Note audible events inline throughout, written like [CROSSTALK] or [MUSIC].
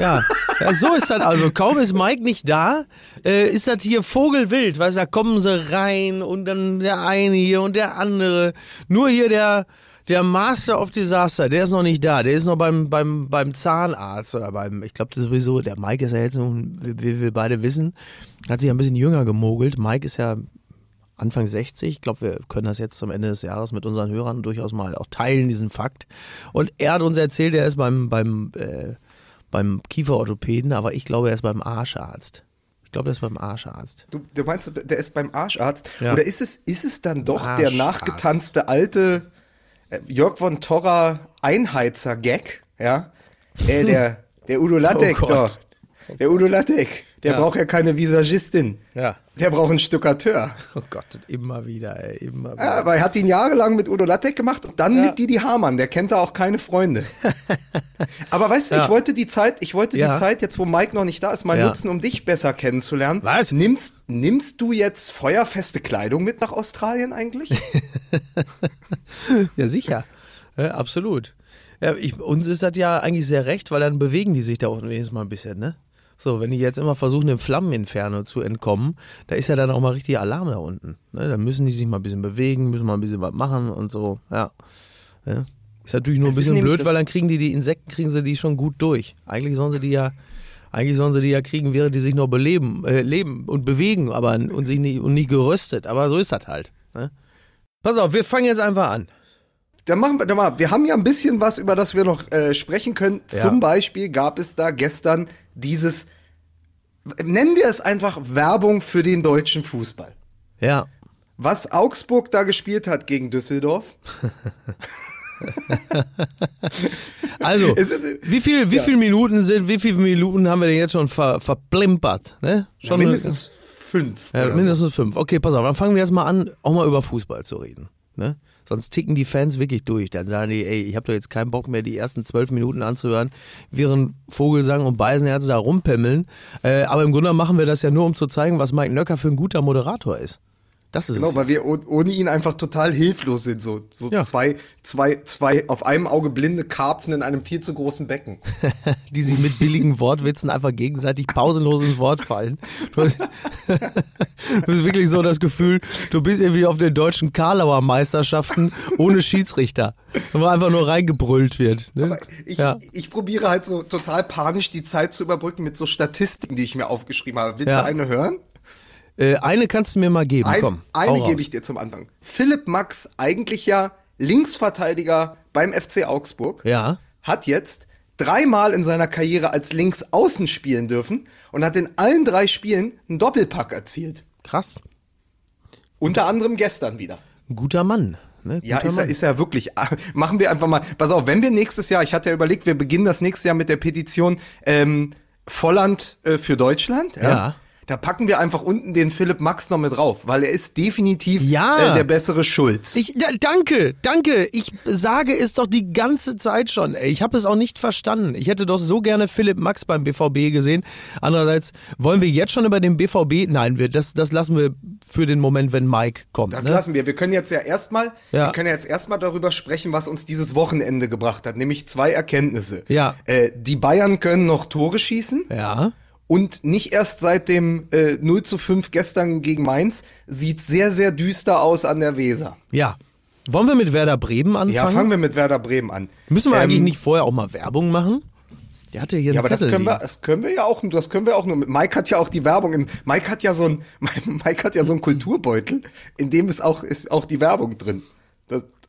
Ja. ja, so ist das also. Kaum ist Mike nicht da, äh, ist das hier Vogelwild, weißt du, da kommen sie rein und dann der eine hier und der andere. Nur hier der, der Master of Disaster, der ist noch nicht da. Der ist noch beim, beim, beim Zahnarzt oder beim, ich glaube sowieso, der Mike ist ja jetzt, wie wir beide wissen, hat sich ein bisschen jünger gemogelt. Mike ist ja Anfang 60. Ich glaube, wir können das jetzt zum Ende des Jahres mit unseren Hörern durchaus mal auch teilen, diesen Fakt. Und er hat uns erzählt, er ist beim, beim, äh, beim Kieferorthopäden, aber ich glaube, er ist beim Arscharzt. Ich glaube, er ist beim Arscharzt. Du, du meinst, der ist beim Arscharzt? Ja. Oder ist es, ist es dann doch Arscharzt. der nachgetanzte alte äh, Jörg von Torra Einheizer-Gag? Ja? Äh, der, der Udo Lattek, [LAUGHS] oh doch. Der Udo Lattek. Der ja. braucht ja keine Visagistin. Ja. Der braucht einen Stuckateur. [LAUGHS] Oh Gott, immer wieder, ey, immer wieder. Ja, aber er hat ihn jahrelang mit Udo Lattek gemacht und dann ja. mit Didi Hamann. Der kennt da auch keine Freunde. [LAUGHS] aber weißt du, ja. ich wollte die Zeit, ich wollte die Zeit, jetzt wo Mike noch nicht da ist, mal nutzen, um dich besser kennenzulernen. Was? Nimmst, nimmst du jetzt feuerfeste Kleidung mit nach Australien eigentlich? [LAUGHS] ja, sicher. absolut. Ja, ich, uns ist das ja eigentlich sehr recht, weil dann bewegen die sich da auch wenigstens mal ein bisschen, ne? So, wenn die jetzt immer versuchen, dem Flammeninferno zu entkommen, da ist ja dann auch mal richtig Alarm da unten. Ne? Da müssen die sich mal ein bisschen bewegen, müssen mal ein bisschen was machen und so. Ja. ja. Ist natürlich nur ein bisschen blöd, weil dann kriegen die die Insekten, kriegen sie die schon gut durch. Eigentlich sollen sie die ja, eigentlich sollen sie die ja kriegen, während die sich noch beleben, äh, leben und bewegen, aber und sich nicht, und nicht geröstet. Aber so ist das halt. Ne? Pass auf, wir fangen jetzt einfach an. Dann machen wir, dann mal, wir haben ja ein bisschen was, über das wir noch äh, sprechen können. Ja. Zum Beispiel gab es da gestern dieses, nennen wir es einfach Werbung für den deutschen Fußball. Ja. Was Augsburg da gespielt hat gegen Düsseldorf. [LAUGHS] also, [LAUGHS] ist, wie viel, wie ja. viele Minuten sind, wie viele Minuten haben wir denn jetzt schon ver, verplimpert? Ne? Schon ja, mindestens fünf. Ja, mindestens so. fünf. Okay, pass auf, dann fangen wir jetzt mal an, auch mal über Fußball zu reden. Ne? Sonst ticken die Fans wirklich durch. Dann sagen die, ey, ich habe doch jetzt keinen Bock mehr, die ersten zwölf Minuten anzuhören, während Vogelsang und Beisenherz da rumpimmeln. Äh, aber im Grunde machen wir das ja nur, um zu zeigen, was Mike Nöcker für ein guter Moderator ist. Das ist genau, es. weil wir ohne ihn einfach total hilflos sind. So, so ja. zwei, zwei, zwei auf einem Auge blinde Karpfen in einem viel zu großen Becken. [LAUGHS] Die sich mit billigen Wortwitzen einfach gegenseitig pausenlos ins Wort fallen. [LAUGHS] Du hast, [LAUGHS] du hast wirklich so das Gefühl, du bist irgendwie auf den deutschen Karlauer Meisterschaften ohne Schiedsrichter. Wo einfach nur reingebrüllt wird. Ne? ich, ja. ich probiere halt so total panisch die Zeit zu überbrücken mit so Statistiken, die ich mir aufgeschrieben habe. Willst ja. du eine hören? Äh, eine kannst du mir mal geben, Ein, komm. Eine gebe ich dir zum Anfang. Philipp Max, eigentlich ja Linksverteidiger beim FC Augsburg, ja. hat jetzt dreimal in seiner Karriere als Linksaußen spielen dürfen und hat in allen drei Spielen einen Doppelpack erzielt. Krass. Unter anderem gestern wieder. Ein guter Mann. Ne? Ja, ist er, ist er wirklich. [LAUGHS] Machen wir einfach mal. Pass auf, wenn wir nächstes Jahr, ich hatte ja überlegt, wir beginnen das nächste Jahr mit der Petition ähm, Volland äh, für Deutschland. ja. ja da packen wir einfach unten den Philipp Max noch mit drauf, weil er ist definitiv ja. äh, der bessere Schulz. Ich, da, danke, danke. Ich sage es doch die ganze Zeit schon. Ey. Ich habe es auch nicht verstanden. Ich hätte doch so gerne Philipp Max beim BVB gesehen. Andererseits wollen wir jetzt schon über den BVB. Nein, wir, das, das lassen wir für den Moment, wenn Mike kommt. Das ne? lassen wir. Wir können jetzt ja erstmal, ja. wir können ja jetzt erstmal darüber sprechen, was uns dieses Wochenende gebracht hat, nämlich zwei Erkenntnisse. Ja. Äh, die Bayern können noch Tore schießen. Ja. Und nicht erst seit dem äh, 0 zu 5 gestern gegen Mainz sieht sehr, sehr düster aus an der Weser. Ja. Wollen wir mit Werder Bremen anfangen? Ja, fangen wir mit Werder Bremen an. Müssen wir ähm, eigentlich nicht vorher auch mal Werbung machen? Der hatte hier einen ja, aber Zettel das können, wir, das können wir ja auch, das können wir auch nur. Mike hat ja auch die Werbung. In, Mike hat ja so ein, [LAUGHS] Mike hat ja so einen Kulturbeutel, in dem ist auch ist auch die Werbung drin.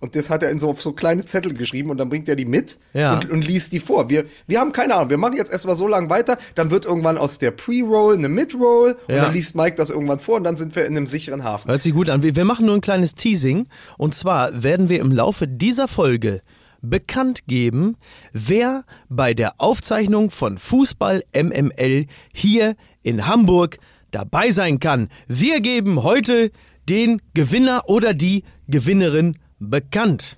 Und das hat er in so, so kleine Zettel geschrieben und dann bringt er die mit ja. und, und, liest die vor. Wir, wir haben keine Ahnung. Wir machen jetzt erstmal so lange weiter. Dann wird irgendwann aus der Pre-Roll eine Mid-Roll ja. und dann liest Mike das irgendwann vor und dann sind wir in einem sicheren Hafen. Hört sich gut an. Wir, wir machen nur ein kleines Teasing. Und zwar werden wir im Laufe dieser Folge bekannt geben, wer bei der Aufzeichnung von Fußball MML hier in Hamburg dabei sein kann. Wir geben heute den Gewinner oder die Gewinnerin bekannt.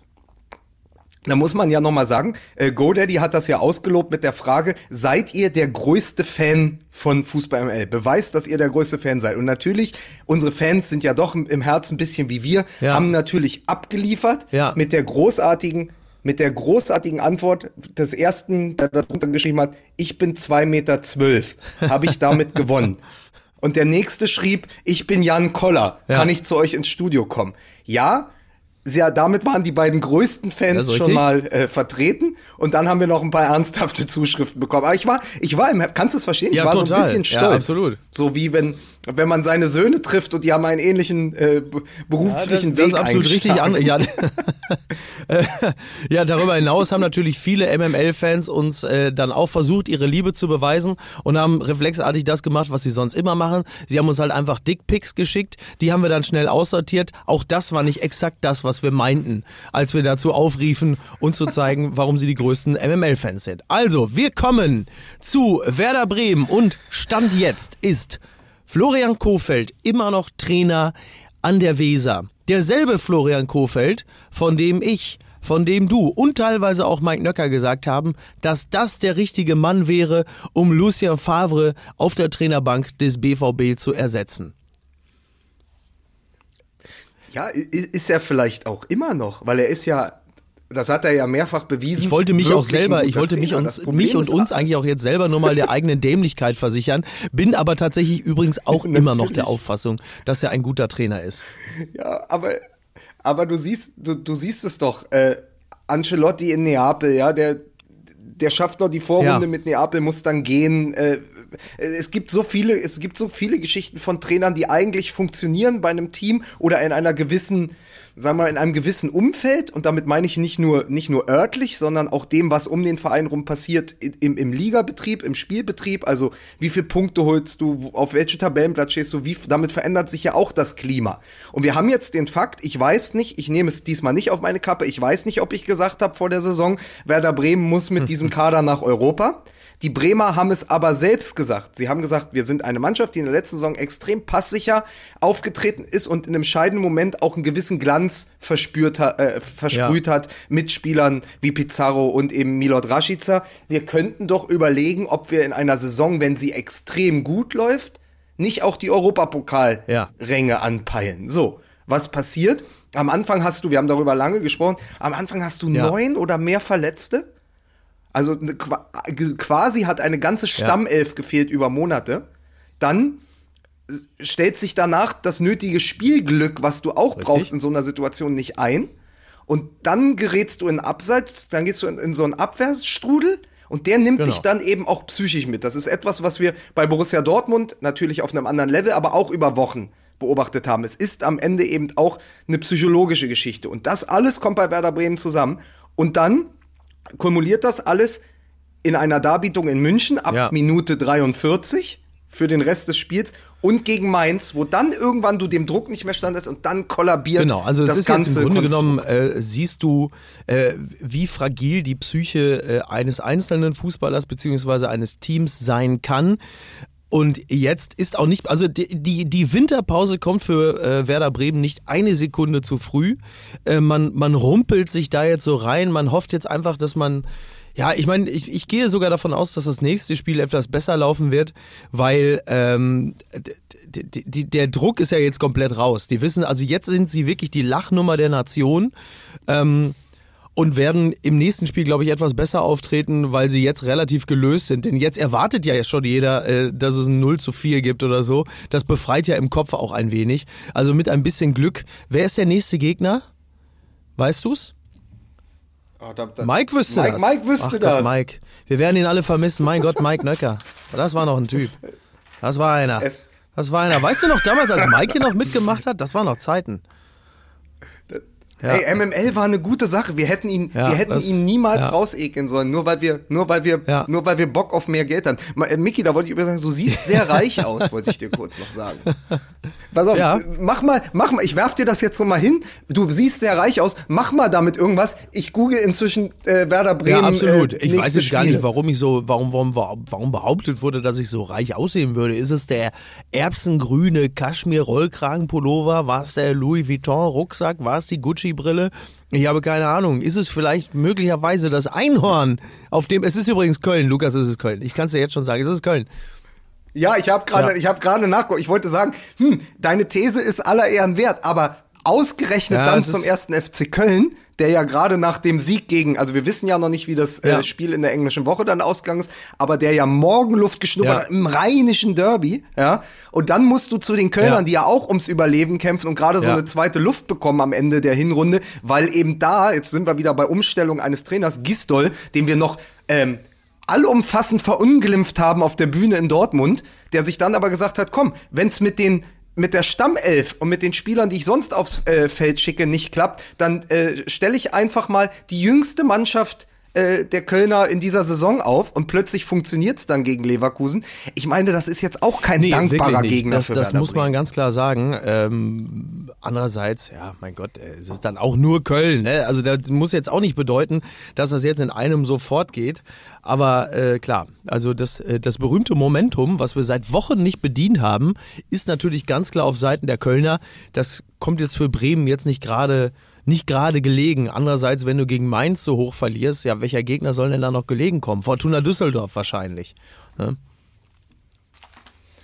Da muss man ja nochmal sagen, äh, GoDaddy hat das ja ausgelobt mit der Frage, seid ihr der größte Fan von Fußball ML? Beweist, dass ihr der größte Fan seid. Und natürlich, unsere Fans sind ja doch im Herzen ein bisschen wie wir, ja. haben natürlich abgeliefert ja. mit der großartigen mit der großartigen Antwort des ersten, der darunter geschrieben hat, ich bin zwei Meter, zwölf, habe ich damit [LAUGHS] gewonnen. Und der nächste schrieb, ich bin Jan Koller, ja. kann ich zu euch ins Studio kommen? Ja, ja, damit waren die beiden größten Fans schon richtig. mal äh, vertreten und dann haben wir noch ein paar ernsthafte Zuschriften bekommen. Aber ich war, ich war im, kannst du es verstehen? Ja, ich war total. so ein bisschen stolz. Ja, absolut. So wie wenn, wenn man seine Söhne trifft und die haben einen ähnlichen äh, beruflichen ja, das, Weg. Das ist absolut richtig an. Ja, [LAUGHS] ja, darüber hinaus haben natürlich viele MML-Fans uns äh, dann auch versucht, ihre Liebe zu beweisen und haben reflexartig das gemacht, was sie sonst immer machen. Sie haben uns halt einfach Dickpics geschickt, die haben wir dann schnell aussortiert. Auch das war nicht exakt das, was wir meinten, als wir dazu aufriefen, uns zu zeigen, [LAUGHS] warum sie die größten MML-Fans sind. Also, wir kommen zu Werder Bremen und Stand jetzt ist Florian Kofeld immer noch Trainer an der Weser. Derselbe Florian Kofeld, von dem ich, von dem du und teilweise auch Mike Nöcker gesagt haben, dass das der richtige Mann wäre, um Lucien Favre auf der Trainerbank des BVB zu ersetzen. Ja, ist er vielleicht auch immer noch, weil er ist ja das hat er ja mehrfach bewiesen. Ich wollte mich auch selber, ich wollte mich, uns, mich und uns eigentlich auch jetzt selber nur mal der eigenen Dämlichkeit versichern, bin aber tatsächlich übrigens [LAUGHS] auch immer noch der Auffassung, dass er ein guter Trainer ist. Ja, aber, aber du siehst, du, du siehst es doch, äh, Ancelotti in Neapel, ja, der, der schafft noch die Vorrunde ja. mit Neapel, muss dann gehen. Äh, es gibt so viele, es gibt so viele Geschichten von Trainern, die eigentlich funktionieren bei einem Team oder in einer gewissen sagen wir mal, in einem gewissen Umfeld, und damit meine ich nicht nur, nicht nur örtlich, sondern auch dem, was um den Verein rum passiert, im, im Ligabetrieb, im Spielbetrieb, also wie viele Punkte holst du, auf welchem Tabellenplatz stehst du, wie, damit verändert sich ja auch das Klima. Und wir haben jetzt den Fakt, ich weiß nicht, ich nehme es diesmal nicht auf meine Kappe, ich weiß nicht, ob ich gesagt habe vor der Saison, Werder Bremen muss mit [LAUGHS] diesem Kader nach Europa. Die Bremer haben es aber selbst gesagt. Sie haben gesagt, wir sind eine Mannschaft, die in der letzten Saison extrem passsicher aufgetreten ist und in einem scheidenden Moment auch einen gewissen Glanz verspürt, äh, versprüht ja. hat mit Spielern wie Pizarro und eben Milot Rashica. Wir könnten doch überlegen, ob wir in einer Saison, wenn sie extrem gut läuft, nicht auch die Europapokalränge ja. anpeilen. So, was passiert? Am Anfang hast du, wir haben darüber lange gesprochen, am Anfang hast du ja. neun oder mehr Verletzte. Also quasi hat eine ganze Stammelf ja. gefehlt über Monate. Dann stellt sich danach das nötige Spielglück, was du auch Richtig. brauchst in so einer Situation, nicht ein. Und dann gerätst du in Abseits, dann gehst du in, in so einen Abwehrstrudel und der nimmt genau. dich dann eben auch psychisch mit. Das ist etwas, was wir bei Borussia Dortmund natürlich auf einem anderen Level, aber auch über Wochen beobachtet haben. Es ist am Ende eben auch eine psychologische Geschichte. Und das alles kommt bei Werder Bremen zusammen. Und dann kumuliert das alles in einer Darbietung in München ab ja. Minute 43 für den Rest des Spiels und gegen Mainz, wo dann irgendwann du dem Druck nicht mehr standest und dann kollabiert. Genau, also es ist jetzt im Grunde Konstrukt. genommen, äh, siehst du, äh, wie fragil die Psyche äh, eines einzelnen Fußballers beziehungsweise eines Teams sein kann. Und jetzt ist auch nicht, also die, die, die Winterpause kommt für äh, Werder Bremen nicht eine Sekunde zu früh. Äh, man, man rumpelt sich da jetzt so rein. Man hofft jetzt einfach, dass man ja, ich meine, ich, ich gehe sogar davon aus, dass das nächste Spiel etwas besser laufen wird, weil ähm, der Druck ist ja jetzt komplett raus. Die wissen, also jetzt sind sie wirklich die Lachnummer der Nation. Ähm, und werden im nächsten Spiel, glaube ich, etwas besser auftreten, weil sie jetzt relativ gelöst sind. Denn jetzt erwartet ja schon jeder, äh, dass es ein 0 zu 4 gibt oder so. Das befreit ja im Kopf auch ein wenig. Also mit ein bisschen Glück. Wer ist der nächste Gegner? Weißt du's? Oh, da, da, Mike wüsste Mike, das. Mike wüsste Ach das. Gott, Mike. Wir werden ihn alle vermissen. Mein Gott, Mike Nöcker. Das war noch ein Typ. Das war einer. Es das war einer. Weißt du noch damals, als Mike hier noch mitgemacht hat? Das waren noch Zeiten. Ja. Ey, MML war eine gute Sache. Wir hätten ihn, ja, wir hätten das, ihn niemals ja. rausekeln sollen, nur weil wir, nur weil wir, ja. nur weil wir Bock auf mehr Geld haben. Äh, Micky, da wollte ich übrigens sagen, du siehst sehr reich [LAUGHS] aus, wollte ich dir kurz noch sagen. Pass auf, mach mal, mach mal, ich werf dir das jetzt so mal hin. Du siehst sehr reich aus, mach mal damit irgendwas. Ich google inzwischen äh, Werder Bremen. Ja, absolut. Äh, ich weiß jetzt gar nicht, warum ich so, warum, warum, warum behauptet wurde, dass ich so reich aussehen würde. Ist es der erbsengrüne Kaschmir-Rollkragenpullover? War es der Louis Vuitton-Rucksack? War es die Gucci-Brille? Ich habe keine Ahnung. Ist es vielleicht möglicherweise das Einhorn, auf dem, es ist übrigens Köln, Lukas, es ist Köln. Ich kann es dir jetzt schon sagen, es ist Köln. Ja, ich habe gerade, ja. ich gerade nachgeguckt. Ich wollte sagen, hm, deine These ist aller Ehren wert, aber ausgerechnet ja, dann zum ersten FC Köln, der ja gerade nach dem Sieg gegen, also wir wissen ja noch nicht, wie das äh, ja. äh, Spiel in der englischen Woche dann ausgegangen ist, aber der ja Morgenluft geschnuppert ja. hat im rheinischen Derby, ja. Und dann musst du zu den Kölnern, ja. die ja auch ums Überleben kämpfen und gerade so eine zweite Luft bekommen am Ende der Hinrunde, weil eben da, jetzt sind wir wieder bei Umstellung eines Trainers, Gistol, den wir noch ähm, allumfassend verunglimpft haben auf der Bühne in Dortmund, der sich dann aber gesagt hat, komm, wenn's mit den mit der Stammelf und mit den Spielern, die ich sonst aufs äh, Feld schicke, nicht klappt, dann äh, stelle ich einfach mal die jüngste Mannschaft äh, der Kölner in dieser Saison auf und plötzlich funktioniert es dann gegen Leverkusen. Ich meine, das ist jetzt auch kein nee, dankbarer Gegner das, für Das muss man ganz klar sagen. Ähm, andererseits, ja, mein Gott, äh, es ist dann auch nur Köln. Ne? Also das muss jetzt auch nicht bedeuten, dass das jetzt in einem sofort geht. Aber äh, klar, also das, äh, das berühmte Momentum, was wir seit Wochen nicht bedient haben, ist natürlich ganz klar auf Seiten der Kölner. Das kommt jetzt für Bremen jetzt nicht gerade nicht gerade gelegen. Andererseits, wenn du gegen Mainz so hoch verlierst, ja, welcher Gegner soll denn da noch gelegen kommen? Fortuna Düsseldorf wahrscheinlich. Ne?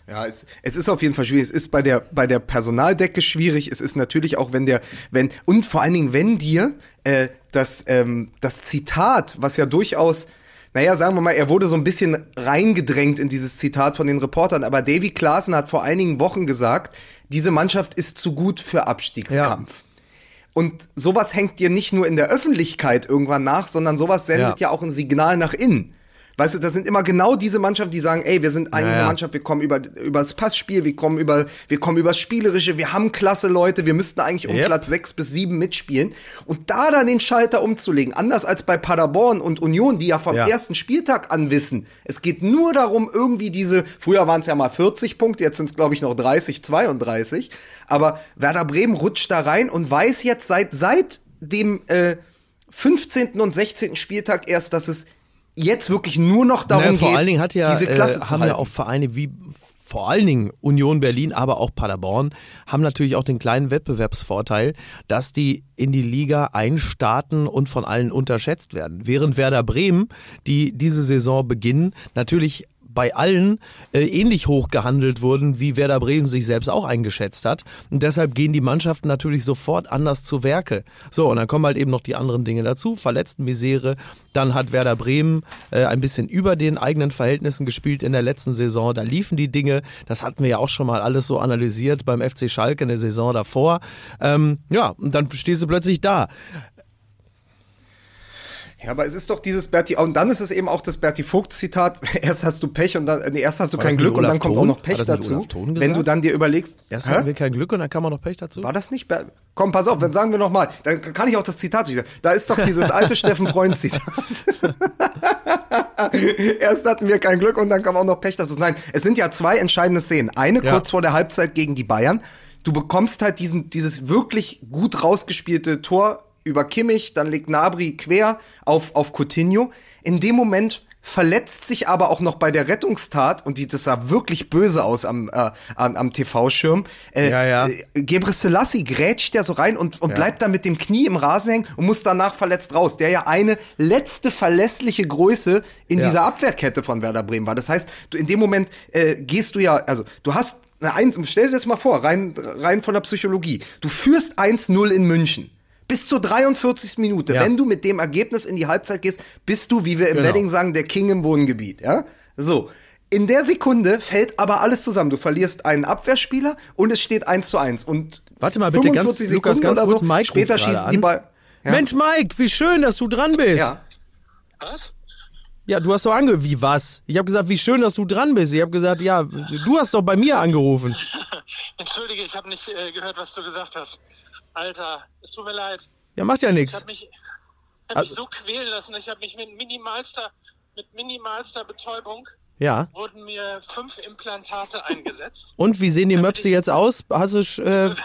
Ja, es, es ist auf jeden Fall schwierig. Es ist bei der, bei der Personaldecke schwierig. Es ist natürlich auch, wenn der, wenn, und vor allen Dingen, wenn dir äh, das, ähm, das Zitat, was ja durchaus, naja, sagen wir mal, er wurde so ein bisschen reingedrängt in dieses Zitat von den Reportern, aber Davy Klaassen hat vor einigen Wochen gesagt, diese Mannschaft ist zu gut für Abstiegskampf. Ja. Und sowas hängt dir nicht nur in der Öffentlichkeit irgendwann nach, sondern sowas sendet ja, ja auch ein Signal nach innen. Weißt du, das sind immer genau diese Mannschaften, die sagen, ey, wir sind eine Mannschaft, wir kommen über, über das Passspiel, wir kommen über, wir kommen übers Spielerische, wir haben klasse Leute, wir müssten eigentlich um yep. Platz sechs bis sieben mitspielen. Und da dann den Schalter umzulegen, anders als bei Paderborn und Union, die ja vom ja. ersten Spieltag an wissen, es geht nur darum, irgendwie diese, früher waren es ja mal 40 Punkte, jetzt sind es, glaube ich, noch 30, 32. Aber Werder Bremen rutscht da rein und weiß jetzt seit, seit dem äh, 15. und 16. Spieltag erst, dass es jetzt wirklich nur noch darum naja, vor geht, allen Dingen hat ja, diese Klasse äh, haben ja auch Vereine wie vor allen Dingen Union Berlin, aber auch Paderborn haben natürlich auch den kleinen Wettbewerbsvorteil, dass die in die Liga einstarten und von allen unterschätzt werden. Während Werder Bremen, die diese Saison beginnen, natürlich bei allen äh, ähnlich hoch gehandelt wurden, wie Werder Bremen sich selbst auch eingeschätzt hat. Und deshalb gehen die Mannschaften natürlich sofort anders zu Werke. So, und dann kommen halt eben noch die anderen Dinge dazu. Verletztenmisere. Dann hat Werder Bremen äh, ein bisschen über den eigenen Verhältnissen gespielt in der letzten Saison. Da liefen die Dinge. Das hatten wir ja auch schon mal alles so analysiert beim FC Schalke in der Saison davor. Ähm, ja, und dann stehst du plötzlich da. Ja, aber es ist doch dieses Berti, und dann ist es eben auch das Berti Vogt-Zitat, [LAUGHS] erst hast du Pech und dann, nee, erst hast du War kein Glück und dann kommt auch noch Pech dazu. Wenn du dann dir überlegst. Erst hä? hatten wir kein Glück und dann kam auch noch Pech dazu. War das nicht? Komm, pass auf, dann sagen wir nochmal, dann kann ich auch das Zitat sagen. Da ist doch dieses alte [LAUGHS] Steffen Freund-Zitat. [LAUGHS] erst hatten wir kein Glück und dann kam auch noch Pech dazu. Nein, es sind ja zwei entscheidende Szenen. Eine ja. kurz vor der Halbzeit gegen die Bayern. Du bekommst halt diesen, dieses wirklich gut rausgespielte Tor über Kimmich, dann legt Nabri quer auf, auf Coutinho. In dem Moment verletzt sich aber auch noch bei der Rettungstat und die, das sah wirklich böse aus am, äh, am, am TV-Schirm. Äh, ja, ja. Äh, Gebre Selassie grätscht ja so rein und, und ja. bleibt dann mit dem Knie im Rasen hängen und muss danach verletzt raus, der ja eine letzte verlässliche Größe in ja. dieser Abwehrkette von Werder Bremen war. Das heißt, du in dem Moment äh, gehst du ja, also du hast eine Eins, stell dir das mal vor, rein, rein von der Psychologie. Du führst 1-0 in München bis zur 43. Minute. Ja. Wenn du mit dem Ergebnis in die Halbzeit gehst, bist du, wie wir im genau. Wedding sagen, der King im Wohngebiet. Ja? So. In der Sekunde fällt aber alles zusammen. Du verlierst einen Abwehrspieler und es steht 1 zu 1. Und Warte mal bitte, ganz, Sekunden Lukas, ganz kurz, so, Mike später schießen die Ball. Ja? Mensch, Mike, wie schön, dass du dran bist. Ja. Was? Ja, du hast doch ange... Wie was? Ich habe gesagt, wie schön, dass du dran bist. Ich habe gesagt, ja, du hast doch bei mir angerufen. [LAUGHS] Entschuldige, ich habe nicht äh, gehört, was du gesagt hast. Alter, es tut mir leid. Ja, macht ja nichts. Ich habe mich, hab also, mich so quälen lassen. Ich habe mich mit minimalster, mit minimalster Betäubung ja. wurden mir fünf Implantate eingesetzt. Und wie sehen die Möpse jetzt aus? Hast du äh,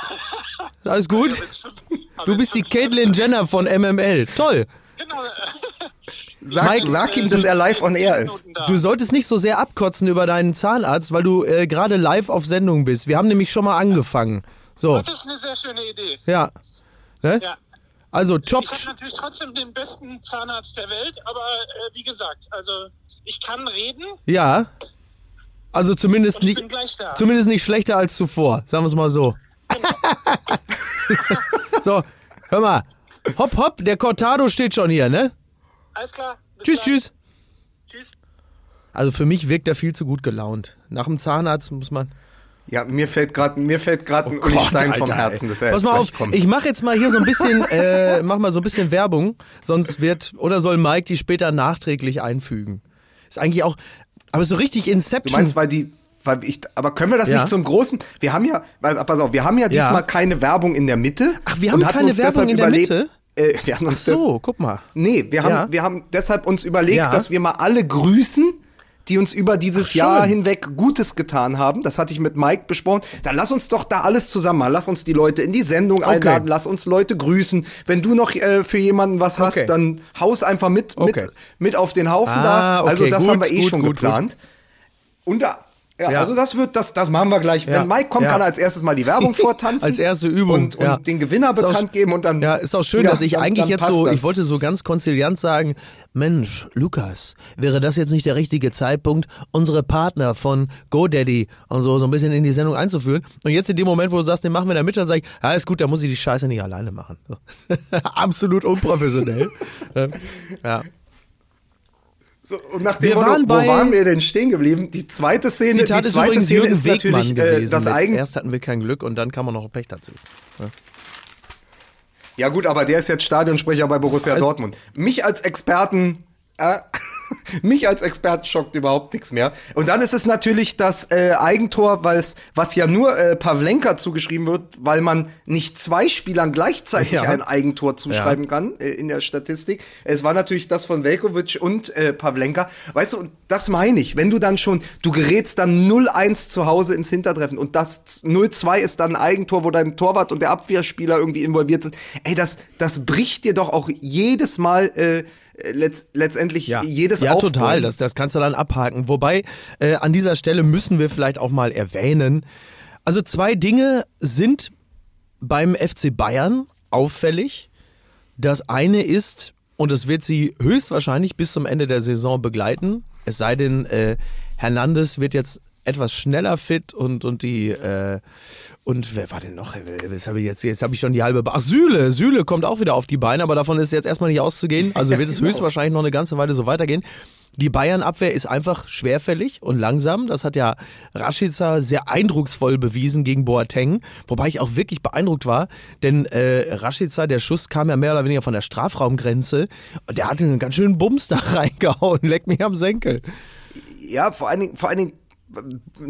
[LAUGHS] alles gut? Du bist die Caitlyn Jenner von MML. Toll. Genau. [LAUGHS] Sag, Mike, sag ihm, dass er live on air ist. Du solltest nicht so sehr abkotzen über deinen Zahnarzt, weil du äh, gerade live auf Sendung bist. Wir haben nämlich schon mal angefangen. So. Das ist eine sehr schöne Idee. Ja. Ne? ja. Also top. Ich habe natürlich trotzdem den besten Zahnarzt der Welt, aber äh, wie gesagt, also ich kann reden. Ja. Also zumindest nicht, zumindest nicht schlechter als zuvor, sagen wir es mal so. Genau. [LAUGHS] so, hör mal. Hopp, hopp, der Cortado steht schon hier, ne? Alles klar. Tschüss, gleich. tschüss. Tschüss. Also für mich wirkt er viel zu gut gelaunt. Nach dem Zahnarzt muss man. Ja, mir fällt gerade mir fällt gerade oh ein Stein vom Herzen. Das Pass mal auf, kommt. ich mache jetzt mal hier so ein bisschen, äh, mach mal so ein bisschen Werbung, sonst wird oder soll Mike die später nachträglich einfügen. Ist eigentlich auch, aber so richtig Inception. Du meinst, weil die weil ich, aber können wir das ja. nicht zum großen? Wir haben ja, pass auf, wir haben ja diesmal ja. keine Werbung in der Mitte. Ach, wir haben keine Werbung in der überlegt, Mitte? Äh, wir haben uns Ach so, das, guck mal. Nee, wir haben, ja. wir haben deshalb uns überlegt, dass wir mal alle grüßen, die uns über dieses Ach, Jahr hinweg Gutes getan haben. Das hatte ich mit Mike besprochen. Dann lass uns doch da alles zusammen machen. Lass uns die Leute in die Sendung okay. einladen. Lass uns Leute grüßen. Wenn du noch äh, für jemanden was hast, okay. dann haus einfach mit, okay. mit, mit auf den Haufen ah, da. Also das gut, haben wir eh gut, schon gut, geplant. Und da ja, ja, also das wird, das, das machen wir gleich. Ja. Wenn Mike kommt, ja. kann er als erstes mal die Werbung [LAUGHS] vortanzen. als erste Übung. Und, und den Gewinner ist bekannt auch, geben und dann. Ja, ist auch schön, dass ich dann, eigentlich dann jetzt so, das. ich wollte so ganz konziliant sagen, Mensch, Lukas, wäre das jetzt nicht der richtige Zeitpunkt, unsere Partner von GoDaddy und so, so ein bisschen in die Sendung einzuführen? Und jetzt in dem Moment, wo du sagst, den machen wir in der Mitte, dann sag ich, ja, ist gut, da muss ich die Scheiße nicht alleine machen. So. [LAUGHS] Absolut unprofessionell. [LAUGHS] ja. So, und nach dem Motto, wo waren wir denn stehen geblieben? Die zweite Szene, Zitat die zweite ist Szene ist natürlich äh, gewesen das Eigen Erst hatten wir kein Glück und dann kam man noch Pech dazu. Ja. ja. gut, aber der ist jetzt Stadionsprecher bei Borussia also, Dortmund. Mich als Experten äh, [LAUGHS] mich als Experten schockt überhaupt nichts mehr. Und dann ist es natürlich das äh, Eigentor, es, was ja nur äh, Pavlenka zugeschrieben wird, weil man nicht zwei Spielern gleichzeitig ja. ein Eigentor zuschreiben ja. kann äh, in der Statistik. Es war natürlich das von Velkovic und äh, Pavlenka. Weißt du, und das meine ich, wenn du dann schon, du gerätst dann 0-1 zu Hause ins Hintertreffen und das 0-2 ist dann ein Eigentor, wo dein Torwart und der Abwehrspieler irgendwie involviert sind. Ey, das, das bricht dir doch auch jedes Mal äh, letzt, letztendlich ja. jedes Ja, Aufbäumen. total, das, das kannst du dann abhaken. Wobei, äh, an dieser Stelle müssen wir vielleicht auch mal erwähnen, also zwei Dinge sind beim FC Bayern auffällig. Das eine ist, und das wird sie höchstwahrscheinlich bis zum Ende der Saison begleiten, es sei denn, äh, Hernandez wird jetzt etwas schneller fit und, und die, äh, und wer war denn noch? Jetzt habe ich jetzt, jetzt habe ich schon die halbe. Ach, Sühle. Sühle kommt auch wieder auf die Beine, aber davon ist jetzt erstmal nicht auszugehen. [LAUGHS] Also wird es genau. höchstwahrscheinlich noch eine ganze Weile so weitergehen. Die Bayern-Abwehr ist einfach schwerfällig und langsam. Das hat ja Rashica sehr eindrucksvoll bewiesen gegen Boateng. Wobei ich auch wirklich beeindruckt war, denn äh, Rashica, der Schuss kam ja mehr oder weniger von der Strafraumgrenze und der hatte einen ganz schönen Bums [LAUGHS] da reingehauen. Leck mich am Senkel. Ja, vor allen Dingen, vor allen Dingen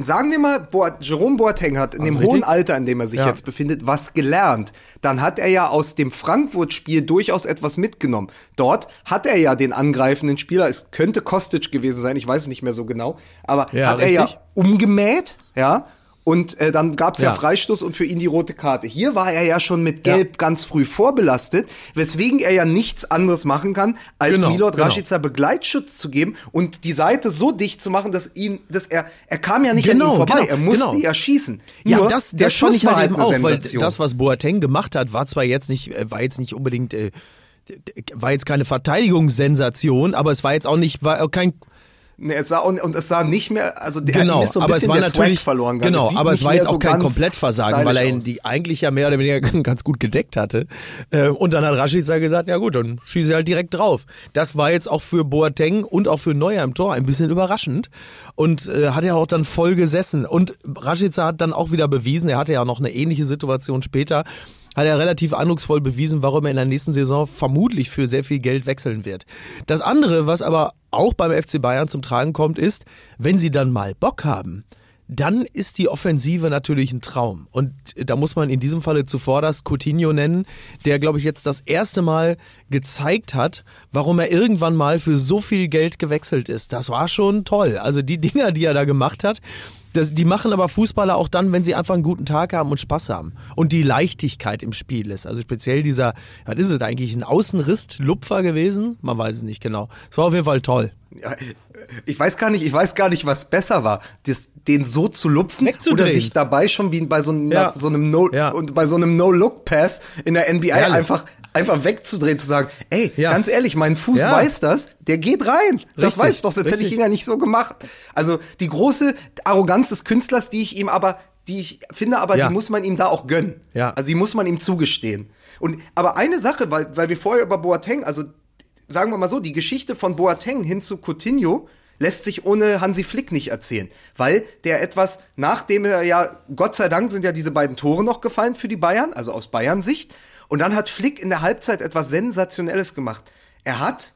sagen wir mal, Boat, Jerome Boateng hat in also dem richtig? hohen Alter, in dem er sich ja. jetzt befindet, was gelernt. Dann hat er ja aus dem Frankfurt-Spiel durchaus etwas mitgenommen. Dort hat er ja den angreifenden Spieler, es könnte Kostic gewesen sein, ich weiß es nicht mehr so genau, aber ja, hat richtig? er ja umgemäht, ja, und äh, dann gab es ja. ja. Freistoß und für ihn die rote Karte. Hier war er ja schon mit Gelb ja. ganz früh vorbelastet, weswegen er ja nichts anderes machen kann, als genau, Milot genau. Rashica Begleitschutz zu geben und die Seite so dicht zu machen, dass ihn, dass er, er kam ja nicht genau, an ihm vorbei, genau, er musste genau. ja schießen. Ja, Nur, das, das fand ich halt eben auch, weil das, was Boateng gemacht hat, war zwar jetzt nicht, äh, war jetzt nicht unbedingt, äh, war jetzt keine Verteidigungssensation, aber es war jetzt auch nicht, war kein Nee, es sah und, und es sah nicht mehr, also der genau, ist so ein aber bisschen es war natürlich verloren gegangen. Genau, aber es war jetzt auch kein Komplettversagen, weil er ihn die eigentlich ja mehr oder weniger [LAUGHS] ganz gut gedeckt hatte. Äh, und dann hat Rashica gesagt, ja gut, dann schieße halt direkt drauf. Das war jetzt auch für Boateng und auch für Neuer im Tor ein bisschen überraschend und äh, hat ja auch dann voll gesessen. Und Rashica hat dann auch wieder bewiesen, er hatte ja noch eine ähnliche Situation später hat er relativ eindrucksvoll bewiesen, warum er in der nächsten Saison vermutlich für sehr viel Geld wechseln wird. Das andere, was aber auch beim FC Bayern zum Tragen kommt, ist, wenn sie dann mal Bock haben, dann ist die Offensive natürlich ein Traum. Und da muss man in diesem Falle zuvor das Coutinho nennen, der, glaube ich, jetzt das erste Mal gezeigt hat, warum er irgendwann mal für so viel Geld gewechselt ist. Das war schon toll. Also die Dinger, die er da gemacht hat, das, die machen aber Fußballer auch dann, wenn sie einfach einen guten Tag haben und Spaß haben. Und die Leichtigkeit im Spiel ist. Also speziell dieser, was ist es eigentlich, ein Außenrist-Lupfer gewesen? Man weiß es nicht genau. Es war auf jeden Fall toll. Ja, ich weiß gar nicht, ich weiß gar nicht, was besser war, das, den so zu lupfen oder sich dabei schon wie bei so einem, ja. so einem No ja. und bei so einem No Look Pass in der NBA einfach einfach wegzudrehen, zu sagen, ey, ja. ganz ehrlich, mein Fuß ja. weiß das, der geht rein. Das weiß doch, sonst hätte ich ihn ja nicht so gemacht. Also die große Arroganz des Künstlers, die ich ihm aber die ich finde, aber ja. die muss man ihm da auch gönnen. Ja. Also die muss man ihm zugestehen. Und aber eine Sache, weil, weil wir vorher über Boateng, also sagen wir mal so, die Geschichte von Boateng hin zu Coutinho lässt sich ohne Hansi Flick nicht erzählen, weil der etwas, nachdem er ja, Gott sei Dank sind ja diese beiden Tore noch gefallen für die Bayern, also aus Bayern Sicht, und dann hat Flick in der Halbzeit etwas Sensationelles gemacht. Er hat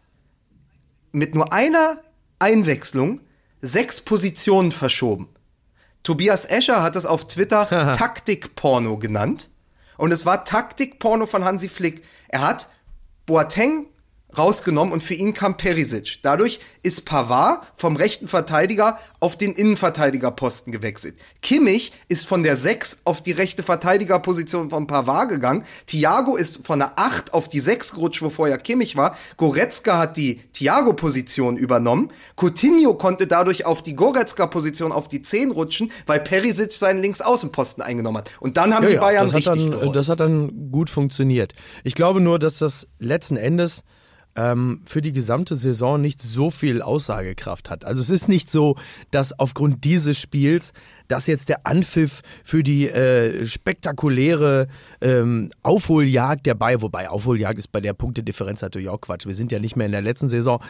mit nur einer Einwechslung sechs Positionen verschoben. Tobias Escher hat es auf Twitter [LAUGHS] Taktikporno genannt. Und es war Taktikporno von Hansi Flick. Er hat Boateng rausgenommen und für ihn kam Perisic. Dadurch ist Pavard vom rechten Verteidiger auf den Innenverteidigerposten gewechselt. Kimmich ist von der 6 auf die rechte Verteidigerposition von Pavard gegangen. Thiago ist von der 8 auf die 6 gerutscht, wo vorher Kimmich war. Goretzka hat die Thiago-Position übernommen. Coutinho konnte dadurch auf die Goretzka-Position auf die 10 rutschen, weil Perisic seinen Linksaußenposten eingenommen hat. Und dann haben ja, die Bayern das richtig dann, Das hat dann gut funktioniert. Ich glaube nur, dass das letzten Endes ähm, für die gesamte Saison nicht so viel Aussagekraft hat. Also es ist nicht so, dass aufgrund dieses Spiels, dass jetzt der Anpfiff für die äh, spektakuläre ähm, Aufholjagd der Bayern, wobei Aufholjagd ist bei der Punktedifferenz natürlich auch Quatsch. Wir sind ja nicht mehr in der letzten Saison.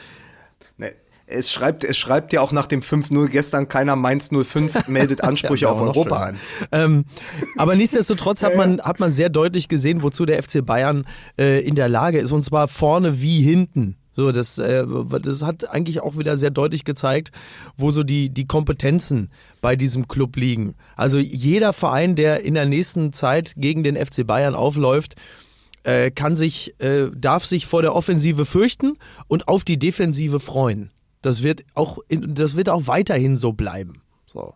Nee es schreibt, es schreibt ja auch nach dem 5-0 gestern keiner Mainz 05 [LAUGHS] meldet Ansprüche ja, auf Europa an. Ähm, aber nichtsdestotrotz hat man, hat man sehr deutlich gesehen, wozu der FC Bayern äh, in der Lage ist. Und zwar vorne wie hinten. So, das, äh, das hat eigentlich auch wieder sehr deutlich gezeigt, wo so die, die Kompetenzen bei diesem Club liegen. Also jeder Verein, der in der nächsten Zeit gegen den FC Bayern aufläuft, äh, kann sich, äh, darf sich vor der Offensive fürchten und auf die Defensive freuen. Das wird auch, das wird auch weiterhin so bleiben. So.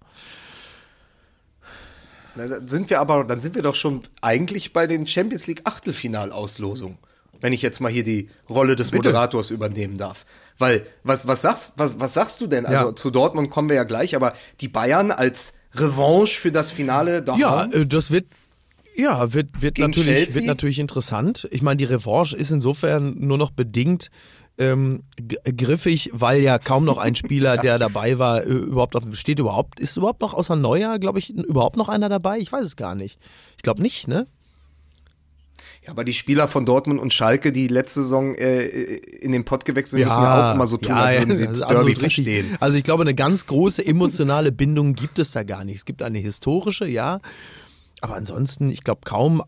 Na, dann sind wir aber, dann sind wir doch schon eigentlich bei den Champions League Achtelfinalauslosungen. Wenn ich jetzt mal hier die Rolle des Bitte. Moderators übernehmen darf. Weil, was, was sagst, was, was sagst du denn? Also ja. zu Dortmund kommen wir ja gleich, aber die Bayern als Revanche für das Finale doch. Ja, äh, das wird ja, wird, wird, natürlich, wird natürlich interessant. Ich meine, die Revanche ist insofern nur noch bedingt ähm, griffig, weil ja kaum noch ein Spieler, der dabei war, äh, überhaupt auf, steht überhaupt, ist überhaupt noch außer Neuer, glaube ich, überhaupt noch einer dabei? Ich weiß es gar nicht. Ich glaube nicht, ne? Ja, aber die Spieler von Dortmund und Schalke, die letzte Saison äh, in den Pott gewechselt sind, ja, müssen ja auch immer so tun, ja, als würden sie jetzt Derby verstehen. Also ich glaube, eine ganz große emotionale Bindung gibt es da gar nicht. Es gibt eine historische, ja. Aber ansonsten, ich glaube kaum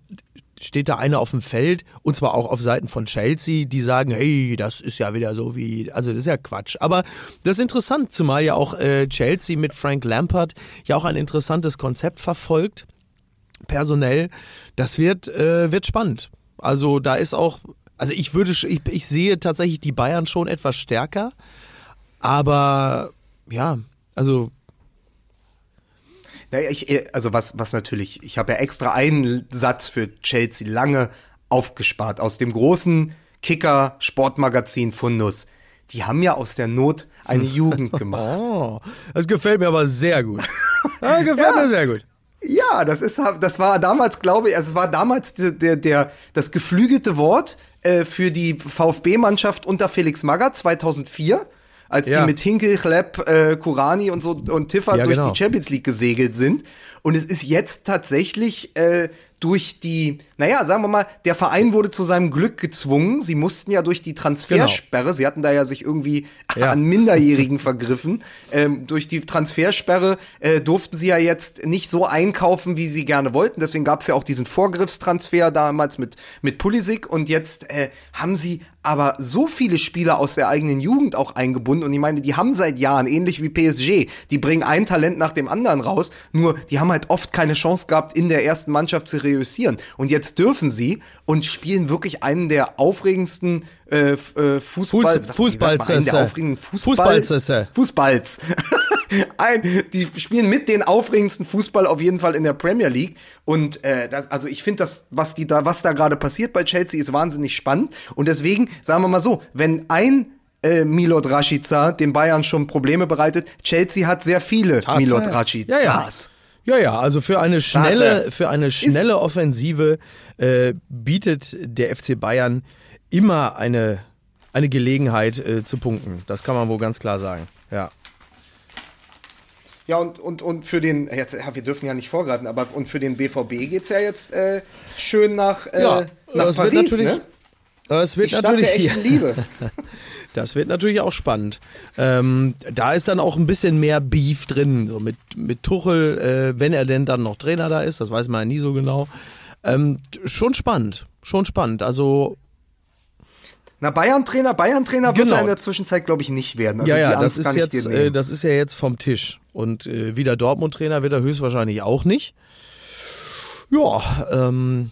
steht da einer auf dem Feld und zwar auch auf Seiten von Chelsea, die sagen, hey, das ist ja wieder so wie, also das ist ja Quatsch. Aber das ist interessant, zumal ja auch äh, Chelsea mit Frank Lampard ja auch ein interessantes Konzept verfolgt, personell. Das wird, äh, wird spannend. Also da ist auch, also ich würde, ich, ich sehe tatsächlich die Bayern schon etwas stärker, aber ja, also naja, ich, äh, also was, was natürlich, ich habe ja extra einen Satz für Chelsea lange aufgespart aus dem großen Kicker Sportmagazin Fundus. Die haben ja aus der Not eine [LAUGHS] Jugend gemacht. Oh, das gefällt mir aber sehr gut. [LAUGHS] Das gefällt ja. mir sehr gut. Ja, das ist, das war damals, glaube ich, also es war damals der, der, der das geflügelte Wort äh, für die VfB-Mannschaft unter Felix Magath 2004 als ja. die mit Hinkel, Klepp, äh, Kurani und so und Tiffer ja, durch genau. die Champions League gesegelt sind. Und es ist jetzt tatsächlich äh, durch die, naja, sagen wir mal, der Verein wurde zu seinem Glück gezwungen. Sie mussten ja durch die Transfersperre, genau. sie hatten da ja sich irgendwie [LAUGHS] ja. an Minderjährigen vergriffen. Ähm, durch die Transfersperre äh, durften sie ja jetzt nicht so einkaufen, wie sie gerne wollten. Deswegen gab es ja auch diesen Vorgriffstransfer damals mit, mit Pulisic. Und jetzt äh, haben sie aber so viele Spieler aus der eigenen Jugend auch eingebunden. Und ich meine, die haben seit Jahren, ähnlich wie PSG, die bringen ein Talent nach dem anderen raus. Nur, die haben halt oft keine Chance gehabt, in der ersten Mannschaft zu reüssieren. Und jetzt dürfen sie und spielen wirklich einen der aufregendsten äh, äh Fußball, Fußballs, einen der aufregenden Fußballs, Fußballs. [LAUGHS] Ein, die spielen mit den aufregendsten Fußball auf jeden Fall in der Premier League. Und äh, das, also ich finde das, was die da, was da gerade passiert bei Chelsea, ist wahnsinnig spannend. Und deswegen sagen wir mal so, wenn ein äh, Milot Rashica den Bayern schon Probleme bereitet, Chelsea hat sehr viele Tatsache. Milot Rashicas. Ja, ja. Ja, ja, also für eine schnelle, für eine schnelle Offensive äh, bietet der FC Bayern immer eine, eine Gelegenheit äh, zu punkten. Das kann man wohl ganz klar sagen. Ja. Ja, und, und, und für den, jetzt, wir dürfen ja nicht vorgreifen, aber und für den BVB geht es ja jetzt äh, schön nach, äh, Ja, nach Paris, wird natürlich, ne? das wird Die Stadt natürlich der echten Liebe. [LAUGHS] Das wird natürlich auch spannend. Ähm, da ist dann auch ein bisschen mehr Beef drin, so mit, mit Tuchel, äh, wenn er denn dann noch Trainer da ist, das weiß man ja nie so genau. Ähm, schon spannend, schon spannend. Also Na, Bayern-Trainer, Bayern-Trainer wird Genau. er in der Zwischenzeit, glaube ich, nicht werden. Also ja, ja, das ist jetzt, äh, das ist ja jetzt vom Tisch. Und äh, wieder Dortmund-Trainer wird er höchstwahrscheinlich auch nicht. Ja, ähm,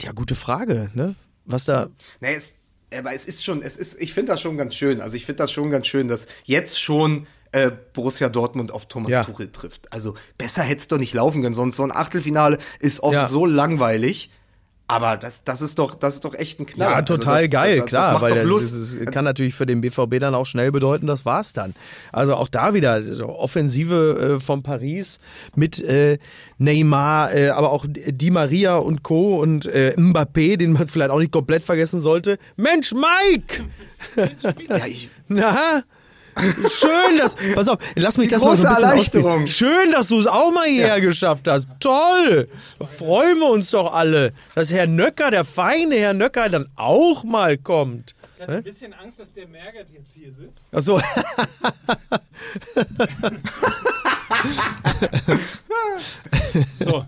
ja, gute Frage, ne? Was da, Nee, es, aber es ist schon, es ist, ich finde das schon ganz schön. Also ich finde das schon ganz schön, dass jetzt schon äh, Borussia Dortmund auf Thomas Ja. Tuchel trifft. Also besser hätte es doch nicht laufen können, sonst so ein Achtelfinale ist oft Ja. so langweilig. Aber das, das ist doch, das ist doch echt ein Knaller. Ja, Also total das, geil, das, klar, das macht weil doch das, Lust. ist- es kann natürlich für den BVB dann auch schnell bedeuten, das war's dann. Also auch da wieder so Offensive äh, von Paris mit äh, Neymar, äh, aber auch Di Maria und Co. und äh, Mbappé, den man vielleicht auch nicht komplett vergessen sollte. Mensch, Mike! [LAUGHS] [LAUGHS] ja, ich, Na? Schön, dass. Pass auf, lass mich Die das mal so ein bisschen Erleichterung. ausspielen. Schön, dass du es auch mal hierher geschafft hast. Toll! Da freuen wir uns doch alle, dass Herr Nöcker, der feine Herr Nöcker, dann auch mal kommt. Ich hatte ein bisschen Angst, dass der Mergert jetzt hier sitzt. Achso. So,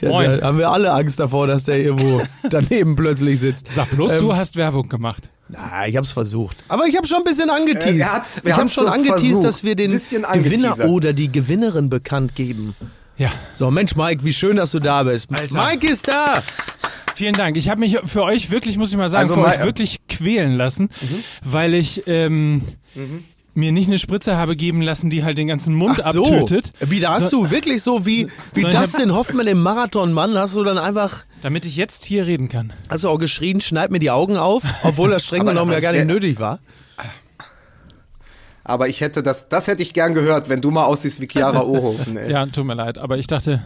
Ja, Moin. da haben wir alle Angst davor, dass der irgendwo [LAUGHS] daneben plötzlich sitzt. sag bloß, Ähm, du hast Werbung gemacht. Na, ich hab's versucht. Aber ich habe schon ein bisschen angeteased. Äh, er hat's- wir ich habe schon so angeteased, versucht. dass wir den Gewinner oder die Gewinnerin bekannt geben. Ja, So, Mensch, Mike, wie schön, dass du da bist. Alter. Mike ist da! vielen Dank. Ich habe mich für euch wirklich, muss ich mal sagen, Also für euch wirklich quälen lassen, weil ich ähm, mir nicht eine Spritze habe geben lassen, die halt den ganzen Mund Ach so. abtötet. Wie, da hast So- du wirklich so wie, wie so, Dustin Hoffmann im Marathonmann, hast du dann einfach, Damit ich jetzt hier reden kann. hast du auch geschrien, schneid mir die Augen auf, obwohl das streng [LAUGHS] genommen ja gar nicht nötig war. aber ich hätte das, das hätte ich gern gehört, wenn du mal aussiehst wie Chiara [LAUGHS] Ohofen. Ey. Ja, tut mir leid, aber ich dachte,